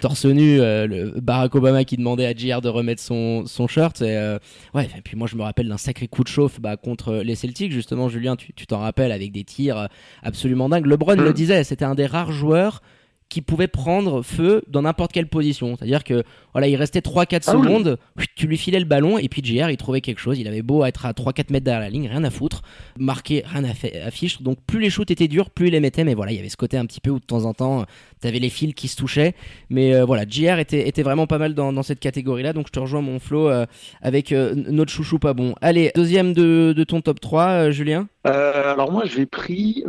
torse nu, le Barack Obama qui demandait à JR de remettre son, son shirt. Et, ouais, et puis moi je me rappelle d'un sacré coup de chauffe bah, contre les Celtics, justement, Julien, tu t'en rappelles, avec des tirs absolument dingues. LeBron le disait, c'était un des rares joueurs qui pouvait prendre feu dans n'importe quelle position. C'est-à-dire que voilà, il restait 3-4 Ah oui. secondes, tu lui filais le ballon et puis JR il trouvait quelque chose. Il avait beau être à 3-4 mètres derrière la ligne, rien à foutre, marquer, rien à, fait, à fiche. Donc plus les shoots étaient durs, plus il les mettait. Mais voilà, il y avait ce côté un petit peu où de temps en temps, tu avais les fils qui se touchaient. Mais euh, voilà, JR était, était vraiment pas mal dans, dans cette catégorie-là. Donc je te rejoins mon flow euh, avec euh, notre chouchou pas bon. Allez, deuxième de, de ton top 3, euh, Julien? Alors moi, j'ai pris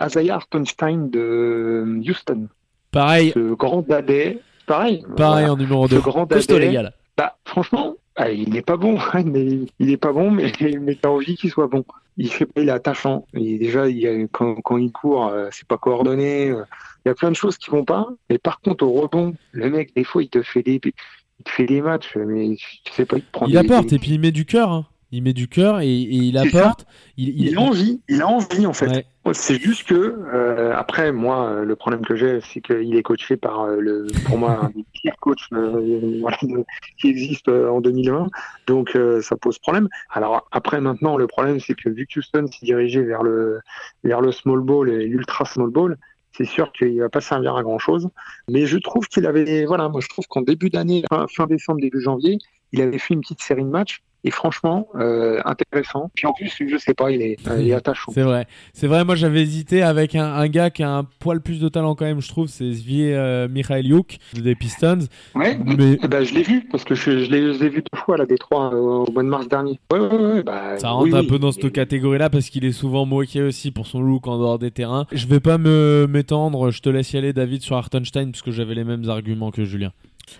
Isaiah Hartenstein de Houston, Pareil, ce grand dadais. Pareil. pareil voilà. en numéro Ce 2. grand Costaud, dadais. les gars. là. Bah, franchement, ah, il est pas bon, mais il est pas bon, mais, mais t'as envie qu'il soit bon. Il fait il est attachant. Et déjà, il quand, quand il court, euh, c'est pas coordonné. euh, Il y a plein de choses qui vont pas. Et par contre, au rebond, le mec, des fois, il te fait des, il te fait des matchs, mais tu sais pas, il te prend Il des- apporte des- et puis il met du cœur. hein. Il met du cœur et, et il apporte. Il, il- Il a envie, il a envie en fait. Ouais. C'est juste que euh, après moi euh, le problème que j'ai c'est qu'il est coaché par euh, le pour moi un des pires coachs euh, voilà, de- qui existe en 2020 donc ça pose problème. Alors après maintenant le problème c'est que vu que Houston s'est dirigé vers le vers le small ball et l'ultra small ball c'est sûr qu'il va pas servir à grand chose mais je trouve qu'il avait voilà moi je trouve qu'en début d'année fin, fin décembre début janvier il avait fait une petite série de matchs Et franchement, euh, intéressant. Puis en plus, je sais pas, il est, euh, il est attachant. C'est vrai. C'est vrai, moi j'avais hésité avec un, un gars qui a un poil plus de talent quand même, je trouve, c'est Svier euh, Mikhailiuk des Pistons. Ouais, Mais eh ben, je l'ai vu, parce que je, je l'ai je l'ai vu deux fois à la Détroit euh, au mois de mars dernier. Ouais, ouais, ouais. Bah, ça rentre oui, un oui. peu dans cette catégorie-là parce qu'il est souvent moqué aussi pour son look en dehors des terrains. Je vais pas me m'étendre, je te laisse y aller David sur Hartenstein parce que j'avais les mêmes arguments que Julien.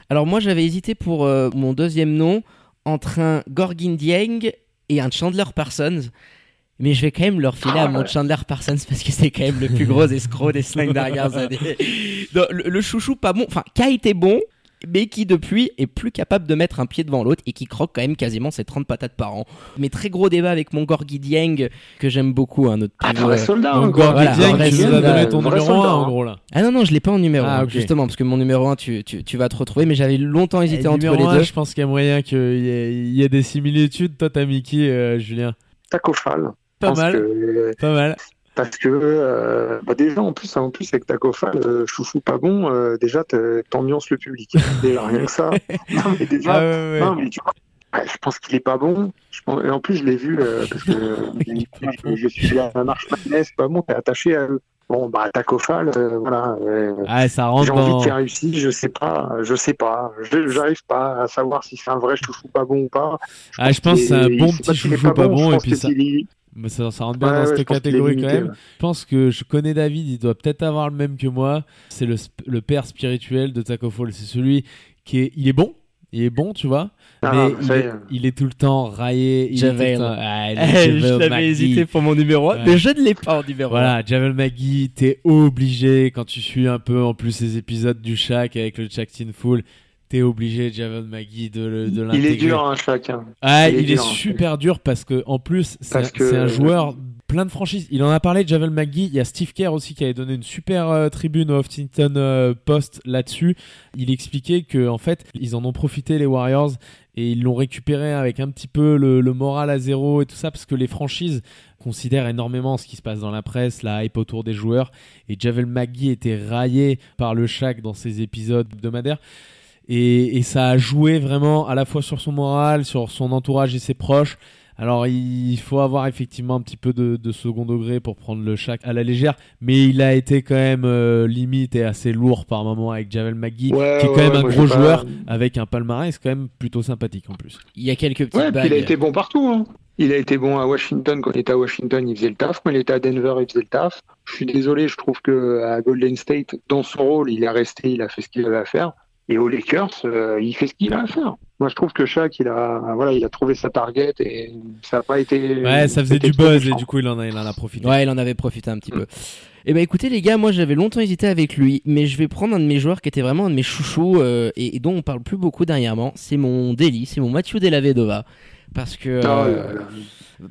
Alors moi j'avais hésité pour euh, mon deuxième nom entre un Gorgin Dieng et un Chandler Parsons. Mais je vais quand même leur filer à Ah, mon ouais. Chandler Parsons parce que c'est quand même le plus gros escroc des cinq dernières années. Non, le, le chouchou pas bon, enfin qui a été bon, mais qui depuis est plus capable de mettre un pied devant l'autre et qui croque quand même quasiment ses 30 patates par an. Mais très gros débat avec mon Gorgui Dieng que j'aime beaucoup, un autre Ah, pivot, vrai euh, soldat, Donc hein, quoi. voilà, Gorgui Dieng, tu nous as soldat, donné ton numéro 1 soldat, en hein. gros là. Ah non, non, je l'ai pas en numéro Ah, 1, ok. justement, parce que mon numéro 1, tu, tu, tu vas te retrouver, mais j'avais longtemps hésité Et entre numéro les un, deux. Je pense qu'il y a moyen qu'il y, ait- il y ait des similitudes. Toi, t'as Mickey, euh, Julien? Tacofal. Pas Parce mal, que- pas mal. Parce que euh, bah déjà en plus en plus avec Tacofal euh, chouchou pas bon euh, déjà t'ambiances le public. Déjà rien que ça. Non mais déjà Ah ouais, ouais. non mais tu vois, je pense qu'il est pas bon. Je pense, et en plus je l'ai vu euh, parce que je, je suis à la marche madness pas bon t'es attaché à eux. Bon bah Tacofal euh, voilà euh, Ah, ça rentre j'ai envie dans. qu'il réussisse je sais pas je sais pas. Je- j'arrive pas à savoir si c'est un vrai chouchou pas bon ou pas. Ah, je pense que c'est un bon petit chouchou pas je bon et puis ça, mais ça, ça rentre bien Ouais, dans ouais, cette je pense qu'il est catégorie quand même. ouais. Je pense que je connais David, il doit peut-être avoir le même que moi. C'est le, sp- le père spirituel de Taco Fall. C'est celui qui est, il est bon, il est bon, tu vois, Ah, mais il est, est. il est tout le temps raillé. Il est Javel. le temps- Ah, est je l'avais hésité pour mon numéro 1, Ouais. mais je ne l'ai pas en numéro 1. Voilà, Javel McGee, t'es obligé quand tu suis un peu en plus ces épisodes du Shaq avec le Shaq Tin Full, t'es obligé Javel McGee de, le- de il l'intégrer. est dur hein, chacun Ah, Il est il est dur, hein. super dur parce que en plus c'est un- que- c'est un joueur plein de franchises. Il en a parlé Javel McGee. Il y a Steve Kerr aussi qui avait donné une super euh, tribune au Huffington euh, Post là-dessus. Il expliquait que en fait ils en ont profité les Warriors et ils l'ont récupéré avec un petit peu le, le moral à zéro et tout ça parce que les franchises considèrent énormément ce qui se passe dans la presse, la hype autour des joueurs et Javel McGee était raillé par le Shaq dans ses épisodes hebdomadaires. Et, et ça a joué vraiment à la fois sur son moral, sur son entourage et ses proches. Alors il faut avoir effectivement un petit peu de, de second degré pour prendre le Shaq à la légère, mais il a été quand même euh, limite et assez lourd par moment avec Javel McGee, Ouais, qui est quand ouais, même un gros pas- joueur avec un palmarès quand même plutôt sympathique en plus. Il y a quelques petites Ouais, bagues. il a été bon partout. Hein. Il a été bon à Washington. Quand il était à Washington, il faisait le taf. Quand il était à Denver, il faisait le taf. Je suis désolé, je trouve que à Golden State, dans son rôle, il est resté, il a fait ce qu'il avait à faire. Et aux Lakers, euh, il fait ce qu'il a à faire. Moi, je trouve que Shaq, il a, voilà, il a trouvé sa target et ça n'a pas été. Ouais, ça faisait du buzz et du coup il en a, il en a profité. Ouais, il en avait profité un petit Mm. peu. Eh ben écoutez les gars, moi j'avais longtemps hésité avec lui, mais je vais prendre un de mes joueurs qui était vraiment un de mes chouchous euh, et, et dont on parle plus beaucoup dernièrement. C'est mon Deli, c'est mon Mathieu Della Vedova. Parce que Ah, euh,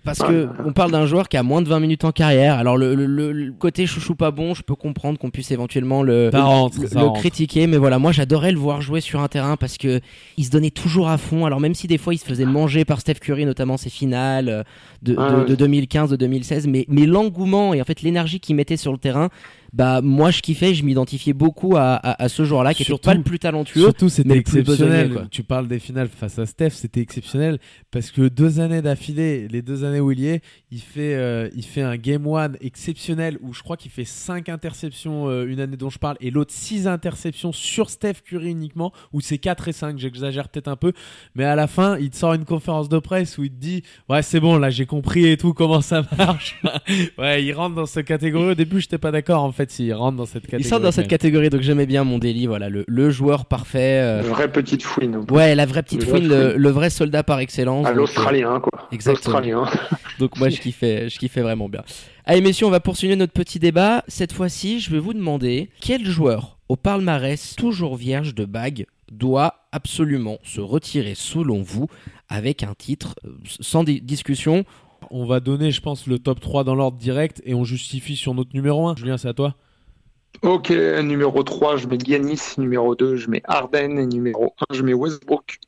parce Ah, que on parle d'un joueur qui a moins de 20 minutes en carrière. Alors le, le- le- côté chouchou pas bon, je peux comprendre qu'on puisse éventuellement le, Ça rentre, le, ça le rentre. critiquer, mais voilà, moi j'adorais le voir jouer sur un terrain parce que il se donnait toujours à fond. Alors même si des fois il se faisait manger par Steph Curry, notamment ses finales euh, de, Ah de- de 2015, de 2016, mais, mais l'engouement et en fait l'énergie qu'il mettait sur le terrain, bah moi je kiffais, je m'identifiais beaucoup à, à, à ce joueur-là qui était Surtout- pas le plus talentueux. Surtout, c'était exceptionnel. tu parles des finales face à Steph, c'était exceptionnel parce que deux années d'affilée, les deux années où il y est, il fait, euh, il fait un game one exceptionnel où je crois qu'il fait cinq interceptions euh, une année dont je parle et l'autre six interceptions sur Steph Curry uniquement où c'est 4 et 5, j'exagère peut-être un peu, mais à la fin, il te sort une conférence de presse où il te dit ouais c'est bon là j'ai compris et tout comment ça marche. ouais, il rentre dans cette catégorie. Au début, j'étais pas d'accord en fait s'il rentre dans cette catégorie. Il sort dans cette catégorie, donc j'aimais bien mon délit, voilà, le, le joueur parfait. euh, Vraie petite fouine. Ouais, la vraie petite Le vrai fouine, le, le vrai soldat par excellence. À donc, euh, l'Australien, quoi. Exactement. L'Australien. Donc moi je kiffais, je kiffais vraiment bien. Allez messieurs, on va poursuivre notre petit débat. Cette fois-ci, je vais vous demander quel joueur au palmarès toujours vierge de bague doit absolument se retirer selon vous avec un titre euh, sans di- On va donner, je pense, le top 3 dans l'ordre direct et on justifie sur notre numéro 1. Julien, c'est à toi. Ok, numéro 3, je mets Giannis. Numéro 2, je mets Harden. Et numéro 1, je mets Westbrook.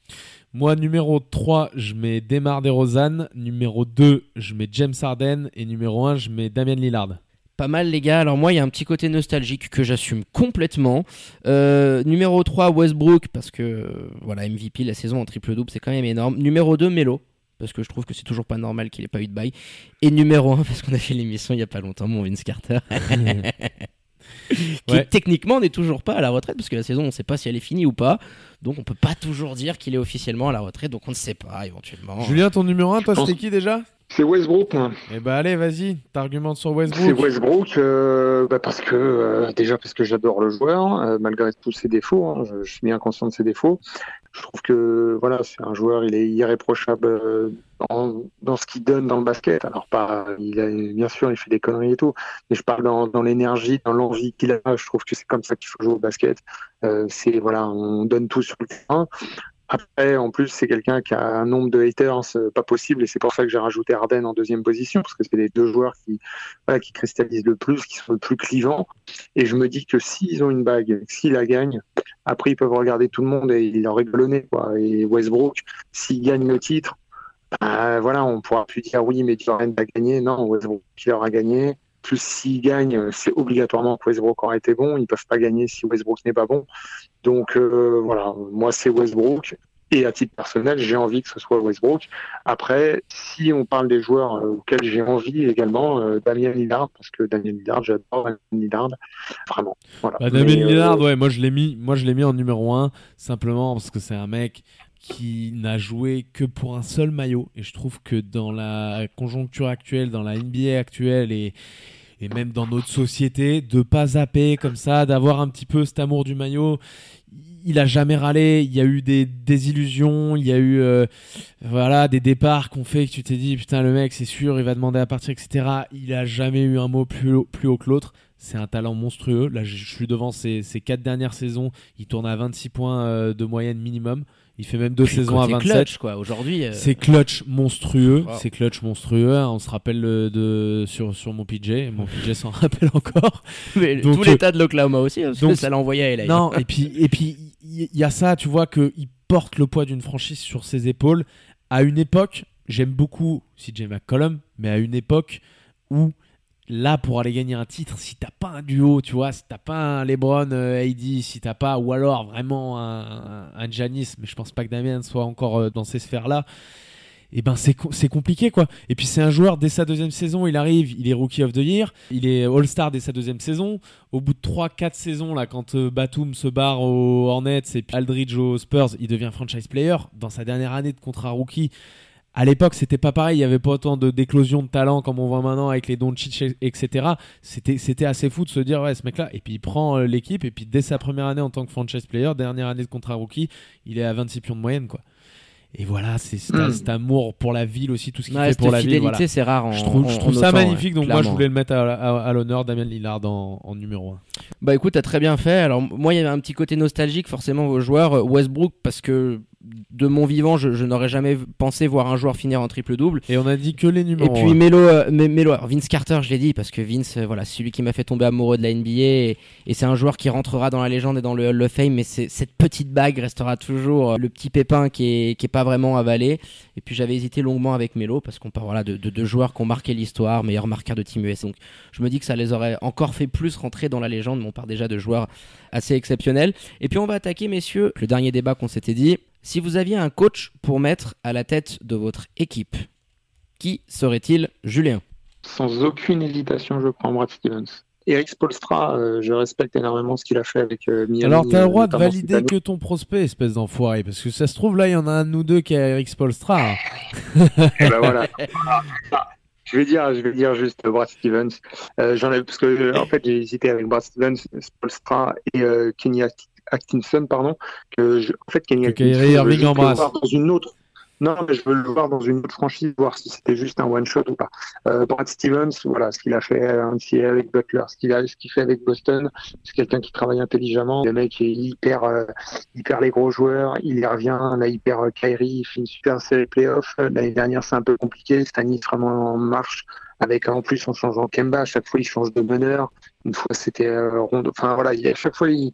Moi, numéro 3, je mets Demar DeRozan. Numéro 2, je mets James Harden. Et numéro 1, je mets Damian Lillard. Pas mal les gars, alors moi il y a un petit côté nostalgique que j'assume complètement. Euh, numéro 3 Westbrook parce que euh, voilà MVP la saison en triple double c'est quand même énorme. Numéro 2 Melo parce que je trouve que c'est toujours pas normal qu'il ait pas eu de bail. Et numéro 1, parce qu'on a fait l'émission il y a pas longtemps, mon Vince Carter. qui Ouais. techniquement n'est toujours pas à la retraite, parce que la saison, on ne sait pas si elle est finie ou pas. Donc on peut pas toujours dire qu'il est officiellement à la retraite, donc on ne sait pas éventuellement. Julien, ton numéro 1, toi, c'était qui déjà C'est Westbrook. moi. Eh bah allez, vas-y, t'argumentes sur C'est Westbrook. Westbrook euh, bah parce que euh, déjà parce que j'adore le joueur euh, malgré tous ses défauts. hein, je, je suis bien conscient de ses défauts. Je trouve que voilà c'est un joueur il est irréprochable euh, dans, dans ce qu'il donne dans le basket. Alors pas il a bien sûr il fait des conneries et tout, mais je parle dans, dans l'énergie, dans l'envie qu'il a. Je trouve que c'est comme ça qu'il faut jouer au basket. Euh, c'est voilà on donne tout sur le terrain. Après, en plus, c'est quelqu'un qui a un nombre de haters euh, pas possible, et c'est pour ça que j'ai rajouté Arden en deuxième position, parce que c'est les deux joueurs qui, cristallisent le plus, qui sont le plus clivants. Et je me dis que s'ils ont une bague, s'ils la gagnent, après ils peuvent regarder tout le monde et ils leur nez, quoi. Et Westbrook, s'il gagne le titre, bah, voilà, on pourra plus dire oui, mais Durant a gagné. Non, Westbrook il aura gagné. Plus s'il gagne, c'est obligatoirement que Westbrook aura été bon. Ils peuvent pas gagner si Westbrook n'est pas bon. Donc euh, voilà, moi c'est Westbrook. Et à titre personnel, j'ai envie que ce soit Westbrook. Après, si on parle des joueurs euh, auxquels j'ai envie également, euh, Damien Lillard, parce que Damien Lillard, j'adore Damien Lillard, vraiment. Voilà. Bah, Damien Mais, euh, Lillard, ouais, moi je l'ai mis, moi je l'ai mis en numéro 1 simplement parce que c'est un mec qui n'a joué que pour un seul maillot et je trouve que dans la conjoncture actuelle, dans la NBA actuelle et et même dans notre société, de pas zapper comme ça, d'avoir un petit peu cet amour du maillot. Il a jamais râlé, il y a eu des désillusions, il y a eu euh, voilà des départs qu'on fait que tu t'es dit putain le mec c'est sûr il va demander à partir etc. Il a jamais eu un mot plus haut, plus haut que l'autre. C'est un talent monstrueux. Là je suis devant ses, ses quatre dernières saisons, il tourne à 26 points euh, de moyenne minimum. Il fait même deux Puis saisons à côté 27. clutch, quoi. Aujourd'hui, euh, C'est clutch monstrueux, Wow. c'est clutch monstrueux. hein. On se rappelle de sur sur mon PJ, mon PJ s'en rappelle encore. mais donc, tout l'état de l'Oklahoma aussi, hein, que donc- ça l'a envoyé à LA. Non, et puis et puis il y, y a ça, tu vois que il porte le poids d'une franchise sur ses épaules à une époque. J'aime beaucoup CJ McCollum, mais à une époque où là pour aller gagner un titre, si t'as pas un duo, tu vois, si t'as pas un LeBron euh, si t'as pas ou alors vraiment un, Giannis, mais je pense pas que Damien soit encore euh, dans ces sphères là. Et ben c'est co- c'est compliqué quoi. Et puis c'est un joueur dès sa deuxième saison, il arrive, il est rookie of the year, il est All-Star dès sa deuxième saison. Au bout de 3-4 saisons là, quand euh, Batum se barre aux Hornets et puis Aldridge aux Spurs, il devient franchise player dans sa dernière année de contrat rookie. À l'époque, c'était pas pareil, il y avait pas autant de d'éclosion de talent comme on voit maintenant avec les Doncic etc. C'était c'était assez fou de se dire ouais, ce mec là et puis il prend euh, l'équipe et puis dès sa première année en tant que franchise player, dernière année de contrat rookie, il est à 26 pions de moyenne quoi. Et voilà, c'est cet, Mm. cet amour pour la ville aussi, tout ce qu'il Ouais, fait pour la ville. fidélité, voilà. c'est rare. En, Je trouve, en- je trouve en ça autant, magnifique, ouais, donc moi je voulais le mettre à, à- à l'honneur, Damien Lillard en, en numéro 1. Bah écoute, t'as très bien fait. Alors moi, il y avait un petit côté nostalgique forcément vos joueurs. Euh, Westbrook, parce que de mon vivant, je, je n'aurais jamais pensé voir un joueur finir en triple double. Et on a dit que les Et numéros puis 1. Melo, euh, Melo, alors Vince Carter, je l'ai dit parce que Vince, euh, voilà, c'est celui qui m'a fait tomber amoureux de la NBA et, et c'est un joueur qui rentrera dans la légende et dans le Hall of Fame. Mais cette petite bague restera toujours euh, le petit pépin qui est, qui est pas vraiment avalé. Et puis j'avais hésité longuement avec Melo parce qu'on parle voilà, de, de deux joueurs qui ont marqué l'histoire, meilleur marqueur de Team US. Donc je me dis que ça les aurait encore fait plus rentrer dans la légende, mais on part déjà de joueurs assez exceptionnels. Et puis on va attaquer, messieurs, le dernier débat qu'on s'était dit. Si vous aviez un coach pour mettre à la tête de votre équipe, qui serait-il, Julien? Sans aucune hésitation, je prends Brad Stevens. Eric Spolstra, euh, je respecte énormément ce qu'il a fait avec euh, Miami. Alors t'as le euh, droit de valider que ton prospect, espèce d'enfoiré, parce que ça se trouve là il y en a un de nous deux qui a Eric Spolstra. hein. Eh ben voilà. Ah, Je vais dire, je vais dire juste Brad Stevens. Euh, J'en ai parce que euh, en fait j'ai hésité avec Brad Stevens, Spolstra et euh, Kenny At- Atkinson, pardon. Que je- en fait Kenny Atkinson, je embrasse. dans une autre. Non, mais je veux le voir dans une autre franchise, voir si c'était juste un one shot ou pas. Euh, Brad Stevens, voilà, ce qu'il a fait euh, avec Butler, ce qu'il a, ce qu'il fait avec Boston, c'est quelqu'un qui travaille intelligemment. Le mec est hyper, euh, hyper les gros joueurs. Il y revient, là, hyper euh, Kyrie, il fait une super série playoff. Euh, L'année dernière, c'est un peu compliqué. Stanis vraiment en marche. Avec en plus en changeant Kemba, à chaque fois il change de meneur. Une fois c'était euh. Enfin voilà, il, à chaque fois il,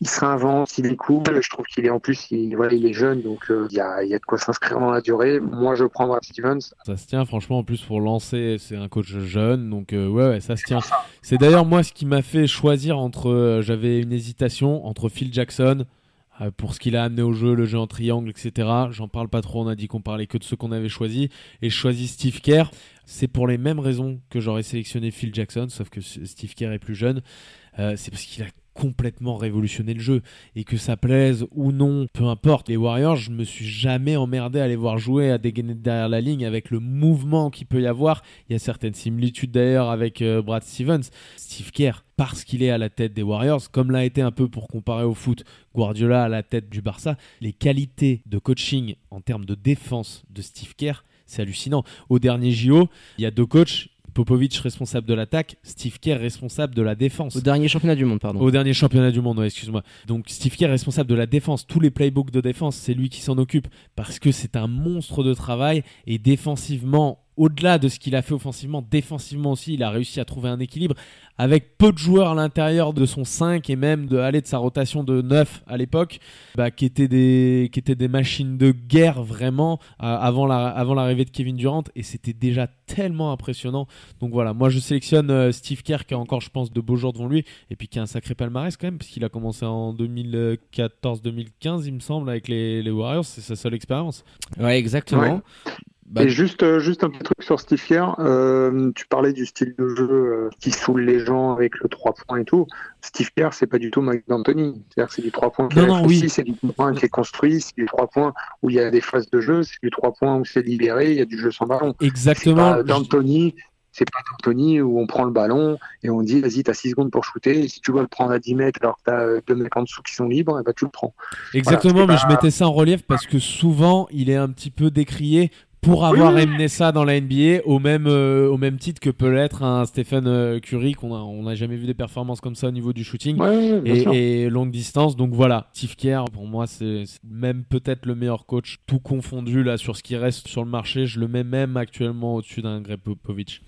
il se réinvente, il est cool. Je trouve qu'il est en plus, il, voilà, il est jeune, donc euh, il y, a, y a de quoi s'inscrire dans la durée. Moi, je prends Brad Stevens. Ça se tient franchement en plus pour lancer, c'est un coach jeune, donc euh, ouais, ça se tient. C'est d'ailleurs moi ce qui m'a fait choisir entre, euh, j'avais une hésitation entre Phil Jackson, pour ce qu'il a amené au jeu, le jeu en triangle, etc. J'en parle pas trop, on a dit qu'on parlait que de ceux qu'on avait choisis. Et je choisis Steve Kerr. C'est pour les mêmes raisons que j'aurais sélectionné Phil Jackson, sauf que Steve Kerr est plus jeune. C'est parce qu'il a complètement révolutionné le jeu et que ça plaise ou non, peu importe. Les Warriors, je me suis jamais emmerdé à les voir jouer, à dégainer derrière la ligne avec le mouvement qu'il peut y avoir. Il y a certaines similitudes d'ailleurs avec euh, Brad Stevens. Steve Kerr, parce qu'il est à la tête des Warriors, comme l'a été un peu pour comparer au foot Guardiola à la tête du Barça, les qualités de coaching en termes de défense de Steve Kerr, c'est hallucinant. Au dernier JO, il y a deux coachs Popovic responsable de l'attaque, Steve Kerr responsable de la défense. Au dernier championnat du monde, pardon. Au dernier championnat du monde, excuse-moi. Donc Steve Kerr responsable de la défense. Tous les playbooks de défense, c'est lui qui s'en occupe parce que c'est un monstre de travail et défensivement, au-delà de ce qu'il a fait offensivement, défensivement aussi, il a réussi à trouver un équilibre avec peu de joueurs à l'intérieur de son 5 et même de aller de sa rotation de 9 à l'époque, bah, qui, étaient des, qui étaient des machines de guerre vraiment euh, avant, la, avant l'arrivée de Kevin Durant et c'était déjà tellement impressionnant. Donc voilà, moi je sélectionne euh, Steve Kerr qui a encore, je pense, de beaux jours devant lui et puis qui a un sacré palmarès quand même, puisqu'il a commencé en 2014-2015, il me semble, avec les, les Warriors, c'est sa seule expérience. Ouais, exactement. Bah, et juste, euh, juste un petit truc sur Steve. Euh, tu parlais du style de jeu euh, qui saoule les gens avec le 3 points et tout. Steve Kerr, c'est pas du tout Mike D'Antoni. C'est-à-dire que c'est du 3 points qui non, oui. c'est du 3 points qui est construit, c'est du 3 points où il y a des phases de jeu, c'est du 3 points où c'est libéré, il y a du jeu sans ballon. Exactement. D'Antoni, c'est pas d'Antoni où on prend le ballon et on dit vas-y, t'as 6 secondes pour shooter. Et si tu veux le prendre à 10 mètres alors que t'as deux mecs en dessous qui sont libres, et bah, tu le prends. Exactement, mais je mettais ça en relief parce que souvent il est un petit peu décrié pour avoir amené ça dans la NBA au même, euh, au même titre que peut l'être un Stephen euh, Curry qu'on a, on n'a jamais vu des performances comme ça au niveau du shooting. Et, longue distance. Donc voilà Steve Kerr pour moi c'est même peut-être le meilleur coach tout confondu là sur ce qui reste sur le marché. Je le mets même actuellement au-dessus d'un Greg Popovich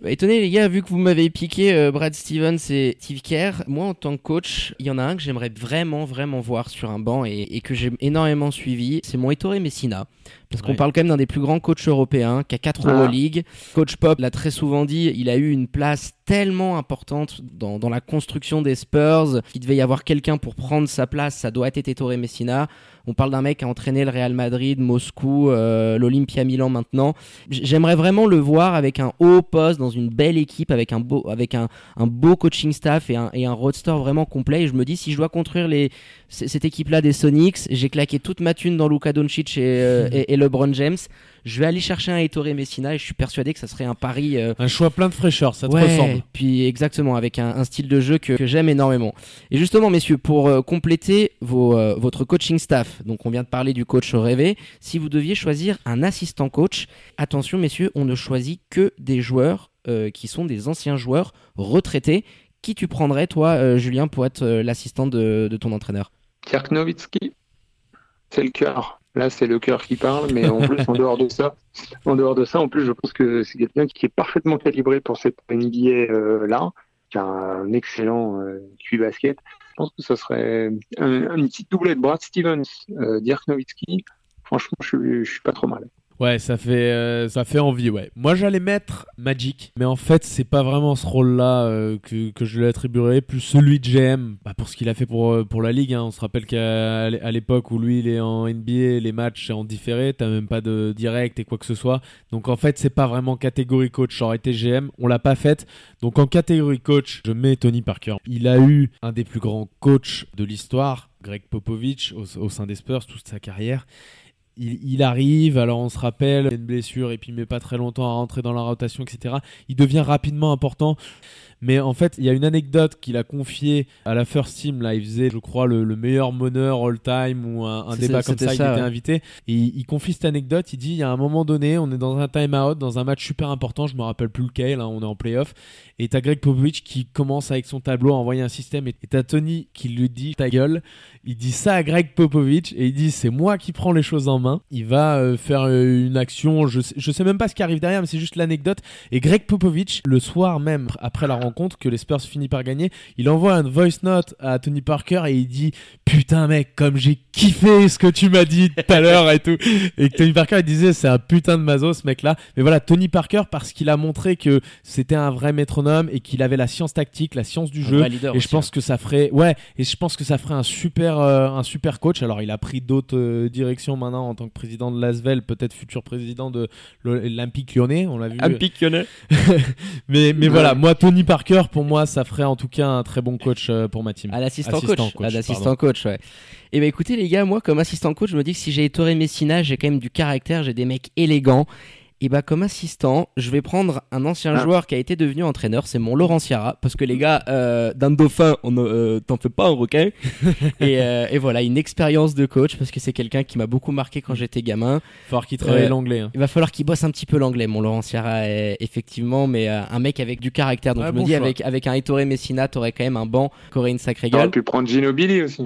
bah, étonné les gars, vu que vous m'avez piqué euh, Brad Stevens et Steve Kerr, moi en tant que coach, il y en a un que j'aimerais vraiment vraiment voir sur un banc et, et que j'ai énormément suivi, c'est mon Ettore Messina. Parce qu'on parle quand même d'un des plus grands coachs européens, qui a 4 ah. Euroleague. Coach Pop l'a très souvent dit, il a eu une place tellement importante dans, dans la construction des Spurs qu'il devait y avoir quelqu'un pour prendre sa place, ça doit être Ettore Messina. On parle d'un mec qui a entraîné le Real Madrid, Moscou, euh, l'Olympia Milan maintenant. J'aimerais vraiment le voir avec un haut poste dans une belle équipe, avec un beau, avec un, un beau coaching staff et un, et un roadster vraiment complet. Et je me dis, si je dois construire les, cette équipe-là des Sonics, j'ai claqué toute ma thune dans Luka Doncic et, euh, et, et LeBron James je vais aller chercher un Ettore Messina et je suis persuadé que ça serait un pari. Euh, un choix plein de fraîcheur, ça te ouais, ressemble. Puis exactement, avec un, style de jeu que, j'aime énormément. Et justement, messieurs, pour euh, compléter vos, euh, votre coaching staff, donc on vient de parler du coach rêvé, si vous deviez choisir un assistant coach, attention messieurs, on ne choisit que des joueurs qui sont des anciens joueurs retraités. Qui tu prendrais, toi, Julien, pour être l'assistant de, de ton entraîneur? Kirk Nowitzki, c'est le cœur. Là, c'est le cœur qui parle, mais en plus, en dehors de ça, en dehors de ça, en plus, je pense que c'est quelqu'un qui est parfaitement calibré pour cette NBA euh, là, qui a un excellent euh, QI basket. Je pense que ce serait un, une petite doublette Brad Stevens, euh, Dirk Nowitzki. Franchement, je, je suis pas trop mal. Ouais, ça fait, euh, ça fait envie, ouais. Moi, j'allais mettre Magic, mais en fait, c'est pas vraiment ce rôle-là euh, que, que, je lui attribuerais, plus celui de GM, bah, pour ce qu'il a fait pour, euh, pour la Ligue. Hein. On se rappelle qu'à l'époque où lui, il est en NBA, les matchs sont en différé, t'as même pas de direct et quoi que ce soit. Donc, en fait, c'est pas vraiment catégorie coach. Ça aurait été GM, on l'a pas fait. Donc, en catégorie coach, je mets Tony Parker. Il a eu un des plus grands coachs de l'histoire, Greg Popovich, au, au sein des Spurs, toute sa carrière il, arrive, alors on se rappelle, il a une blessure et puis il met pas très longtemps à rentrer dans la rotation, etc. Il devient rapidement important. Mais en fait, il y a une anecdote qu'il a confiée à la First Team. Là, il faisait, je crois, le, meilleur meneur all-time ou un, débat comme ça. il était invité. Et il, confie cette anecdote. Il dit il y a un moment donné, on est dans un time-out, dans un match super important. Je me rappelle plus lequel. Hein, on est en playoff. Et t'as Greg Popovich qui commence avec son tableau à envoyer un système. Et t'as Tony qui lui dit ta gueule. Il dit ça à Greg Popovich et il dit c'est moi qui prends les choses en main. Il va euh, faire euh, une action. Je sais, je sais même pas ce qui arrive derrière, mais c'est juste l'anecdote. Et Greg Popovich, le soir même après la rencontre, compte que les Spurs finissent par gagner. Il envoie un voice note à Tony Parker et il dit putain mec comme j'ai kiffé ce que tu m'as dit tout à l'heure et tout. Et Tony Parker il disait c'est un putain de mazo ce mec là. Mais voilà Tony Parker parce qu'il a montré que c'était un vrai métronome et qu'il avait la science tactique, la science du Un jeu. Et je pense que ça ferait, ouais, et je pense que ça ferait un super, euh, un super coach. Alors, il a pris d'autres euh, directions maintenant en tant que président de l'Asvel, peut-être futur président de l'Olympique Lyonnais. On l'a vu. mais, mais voilà, moi, Tony Parker, pour moi, ça ferait en tout cas un très bon coach euh, pour ma team. À l'assistant Assistant coach. coach, À l'assistant coach, ouais. Et ben écoutez les gars, moi comme assistant coach, je me dis que si j'ai Ettore Messina, j'ai quand même du caractère, j'ai des mecs élégants. Et bah comme assistant, je vais prendre un ancien Ah. joueur qui a été devenu entraîneur, c'est mon Laurent Ciara, parce que les gars, euh, d'un dauphin, on ne- euh, t'en fais pas un requin. et, euh, et voilà, une expérience de coach, parce que c'est quelqu'un qui m'a beaucoup marqué quand j'étais gamin. Fort qu'il travaille Euh, l'anglais. hein. Il va falloir qu'il bosse un petit peu l'anglais, mon Laurent Ciara, est- effectivement, mais euh, un mec avec du caractère. Donc je me dis, choix. avec, avec un Ettore Messina, t'aurais quand même un banc qui aurait une sacrée T'aurais gueule. pu prendre Ginobili aussi.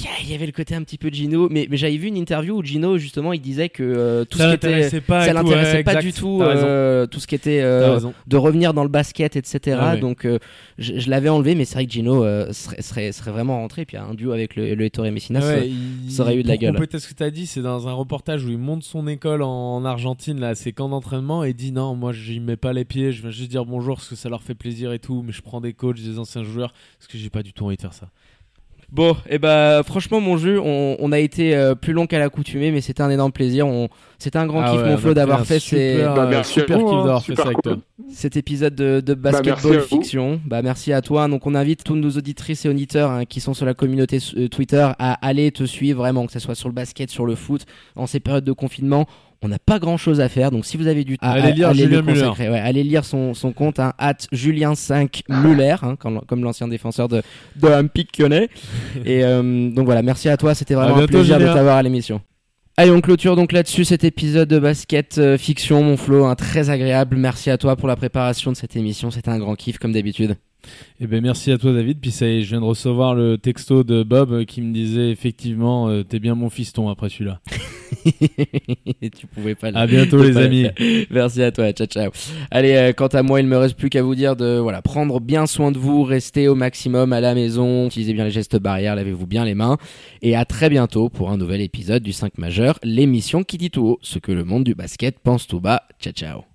Yeah, Il y avait le côté un petit peu de Gino, mais, mais j'avais vu une interview où Gino, justement, il disait que euh, tout Ça ce qui était. pas. Ça tout, l'intéressait ouais, pas exact. du tout, euh, tout ce qui était euh, de revenir dans le basket, etc. Ah. Donc euh, je, je l'avais enlevé, mais c'est vrai que Gino euh, serait, serait, serait vraiment rentré. Puis un duo avec le, le Ettore Messina, Ouais, il- ça aurait eu de la gueule. compléter ce que tu as dit, c'est dans un reportage où il monte son école en, en Argentine, là, ses camps d'entraînement, et dit non, moi j'y mets pas les pieds, je viens juste dire bonjour parce que ça leur fait plaisir et tout, mais je prends des coachs, des anciens joueurs, parce que j'ai pas du tout envie de faire ça. Bon, et bah franchement, mon jeu, on, on a été euh, plus long qu'à l'accoutumée, mais c'était un énorme plaisir. On... C'était un grand Ah kiff, ouais, mon on a Flo, d'avoir fait ces- super, Bah, euh, merci à super vous, kiff hein, d'avoir fait ça avec cool. toi. cet épisode de, de merci Basketball. Fiction. Bah, merci à toi. Donc, on invite tous nos auditrices et auditeurs hein, qui sont sur la communauté euh, Twitter à aller te suivre vraiment, que ce soit sur le basket, sur le foot, en ces périodes de confinement. On n'a pas grand chose à faire, donc si vous avez du temps, Allez lire allez Julien consacrer. Ouais, allez lire son, son compte, hein, at Julien5 Muller, hein, comme, comme l'ancien défenseur de, de l'Olympique lyonnais. Et euh, donc voilà, merci à toi, c'était vraiment un plaisir de Julien. t'avoir à l'émission. Allez, on clôture donc là-dessus cet épisode de basket euh, fiction, mon Flo, hein, très agréable. Merci à toi pour la préparation de cette émission, c'était un grand kiff comme d'habitude. Eh ben merci à toi David, puis ça y est, je viens de recevoir le texto de Bob euh, qui me disait effectivement euh, t'es bien mon fiston après celui-là. tu pouvais pas À bientôt les amis. Merci à toi, ciao ciao. Allez, euh, quant à moi, il me reste plus qu'à vous dire de voilà, prendre bien soin de vous, restez au maximum à la maison, utilisez bien les gestes barrières, lavez-vous bien les mains et à très bientôt pour un nouvel épisode du 5 majeur, l'émission qui dit tout haut ce que le monde du basket pense tout bas. Ciao ciao.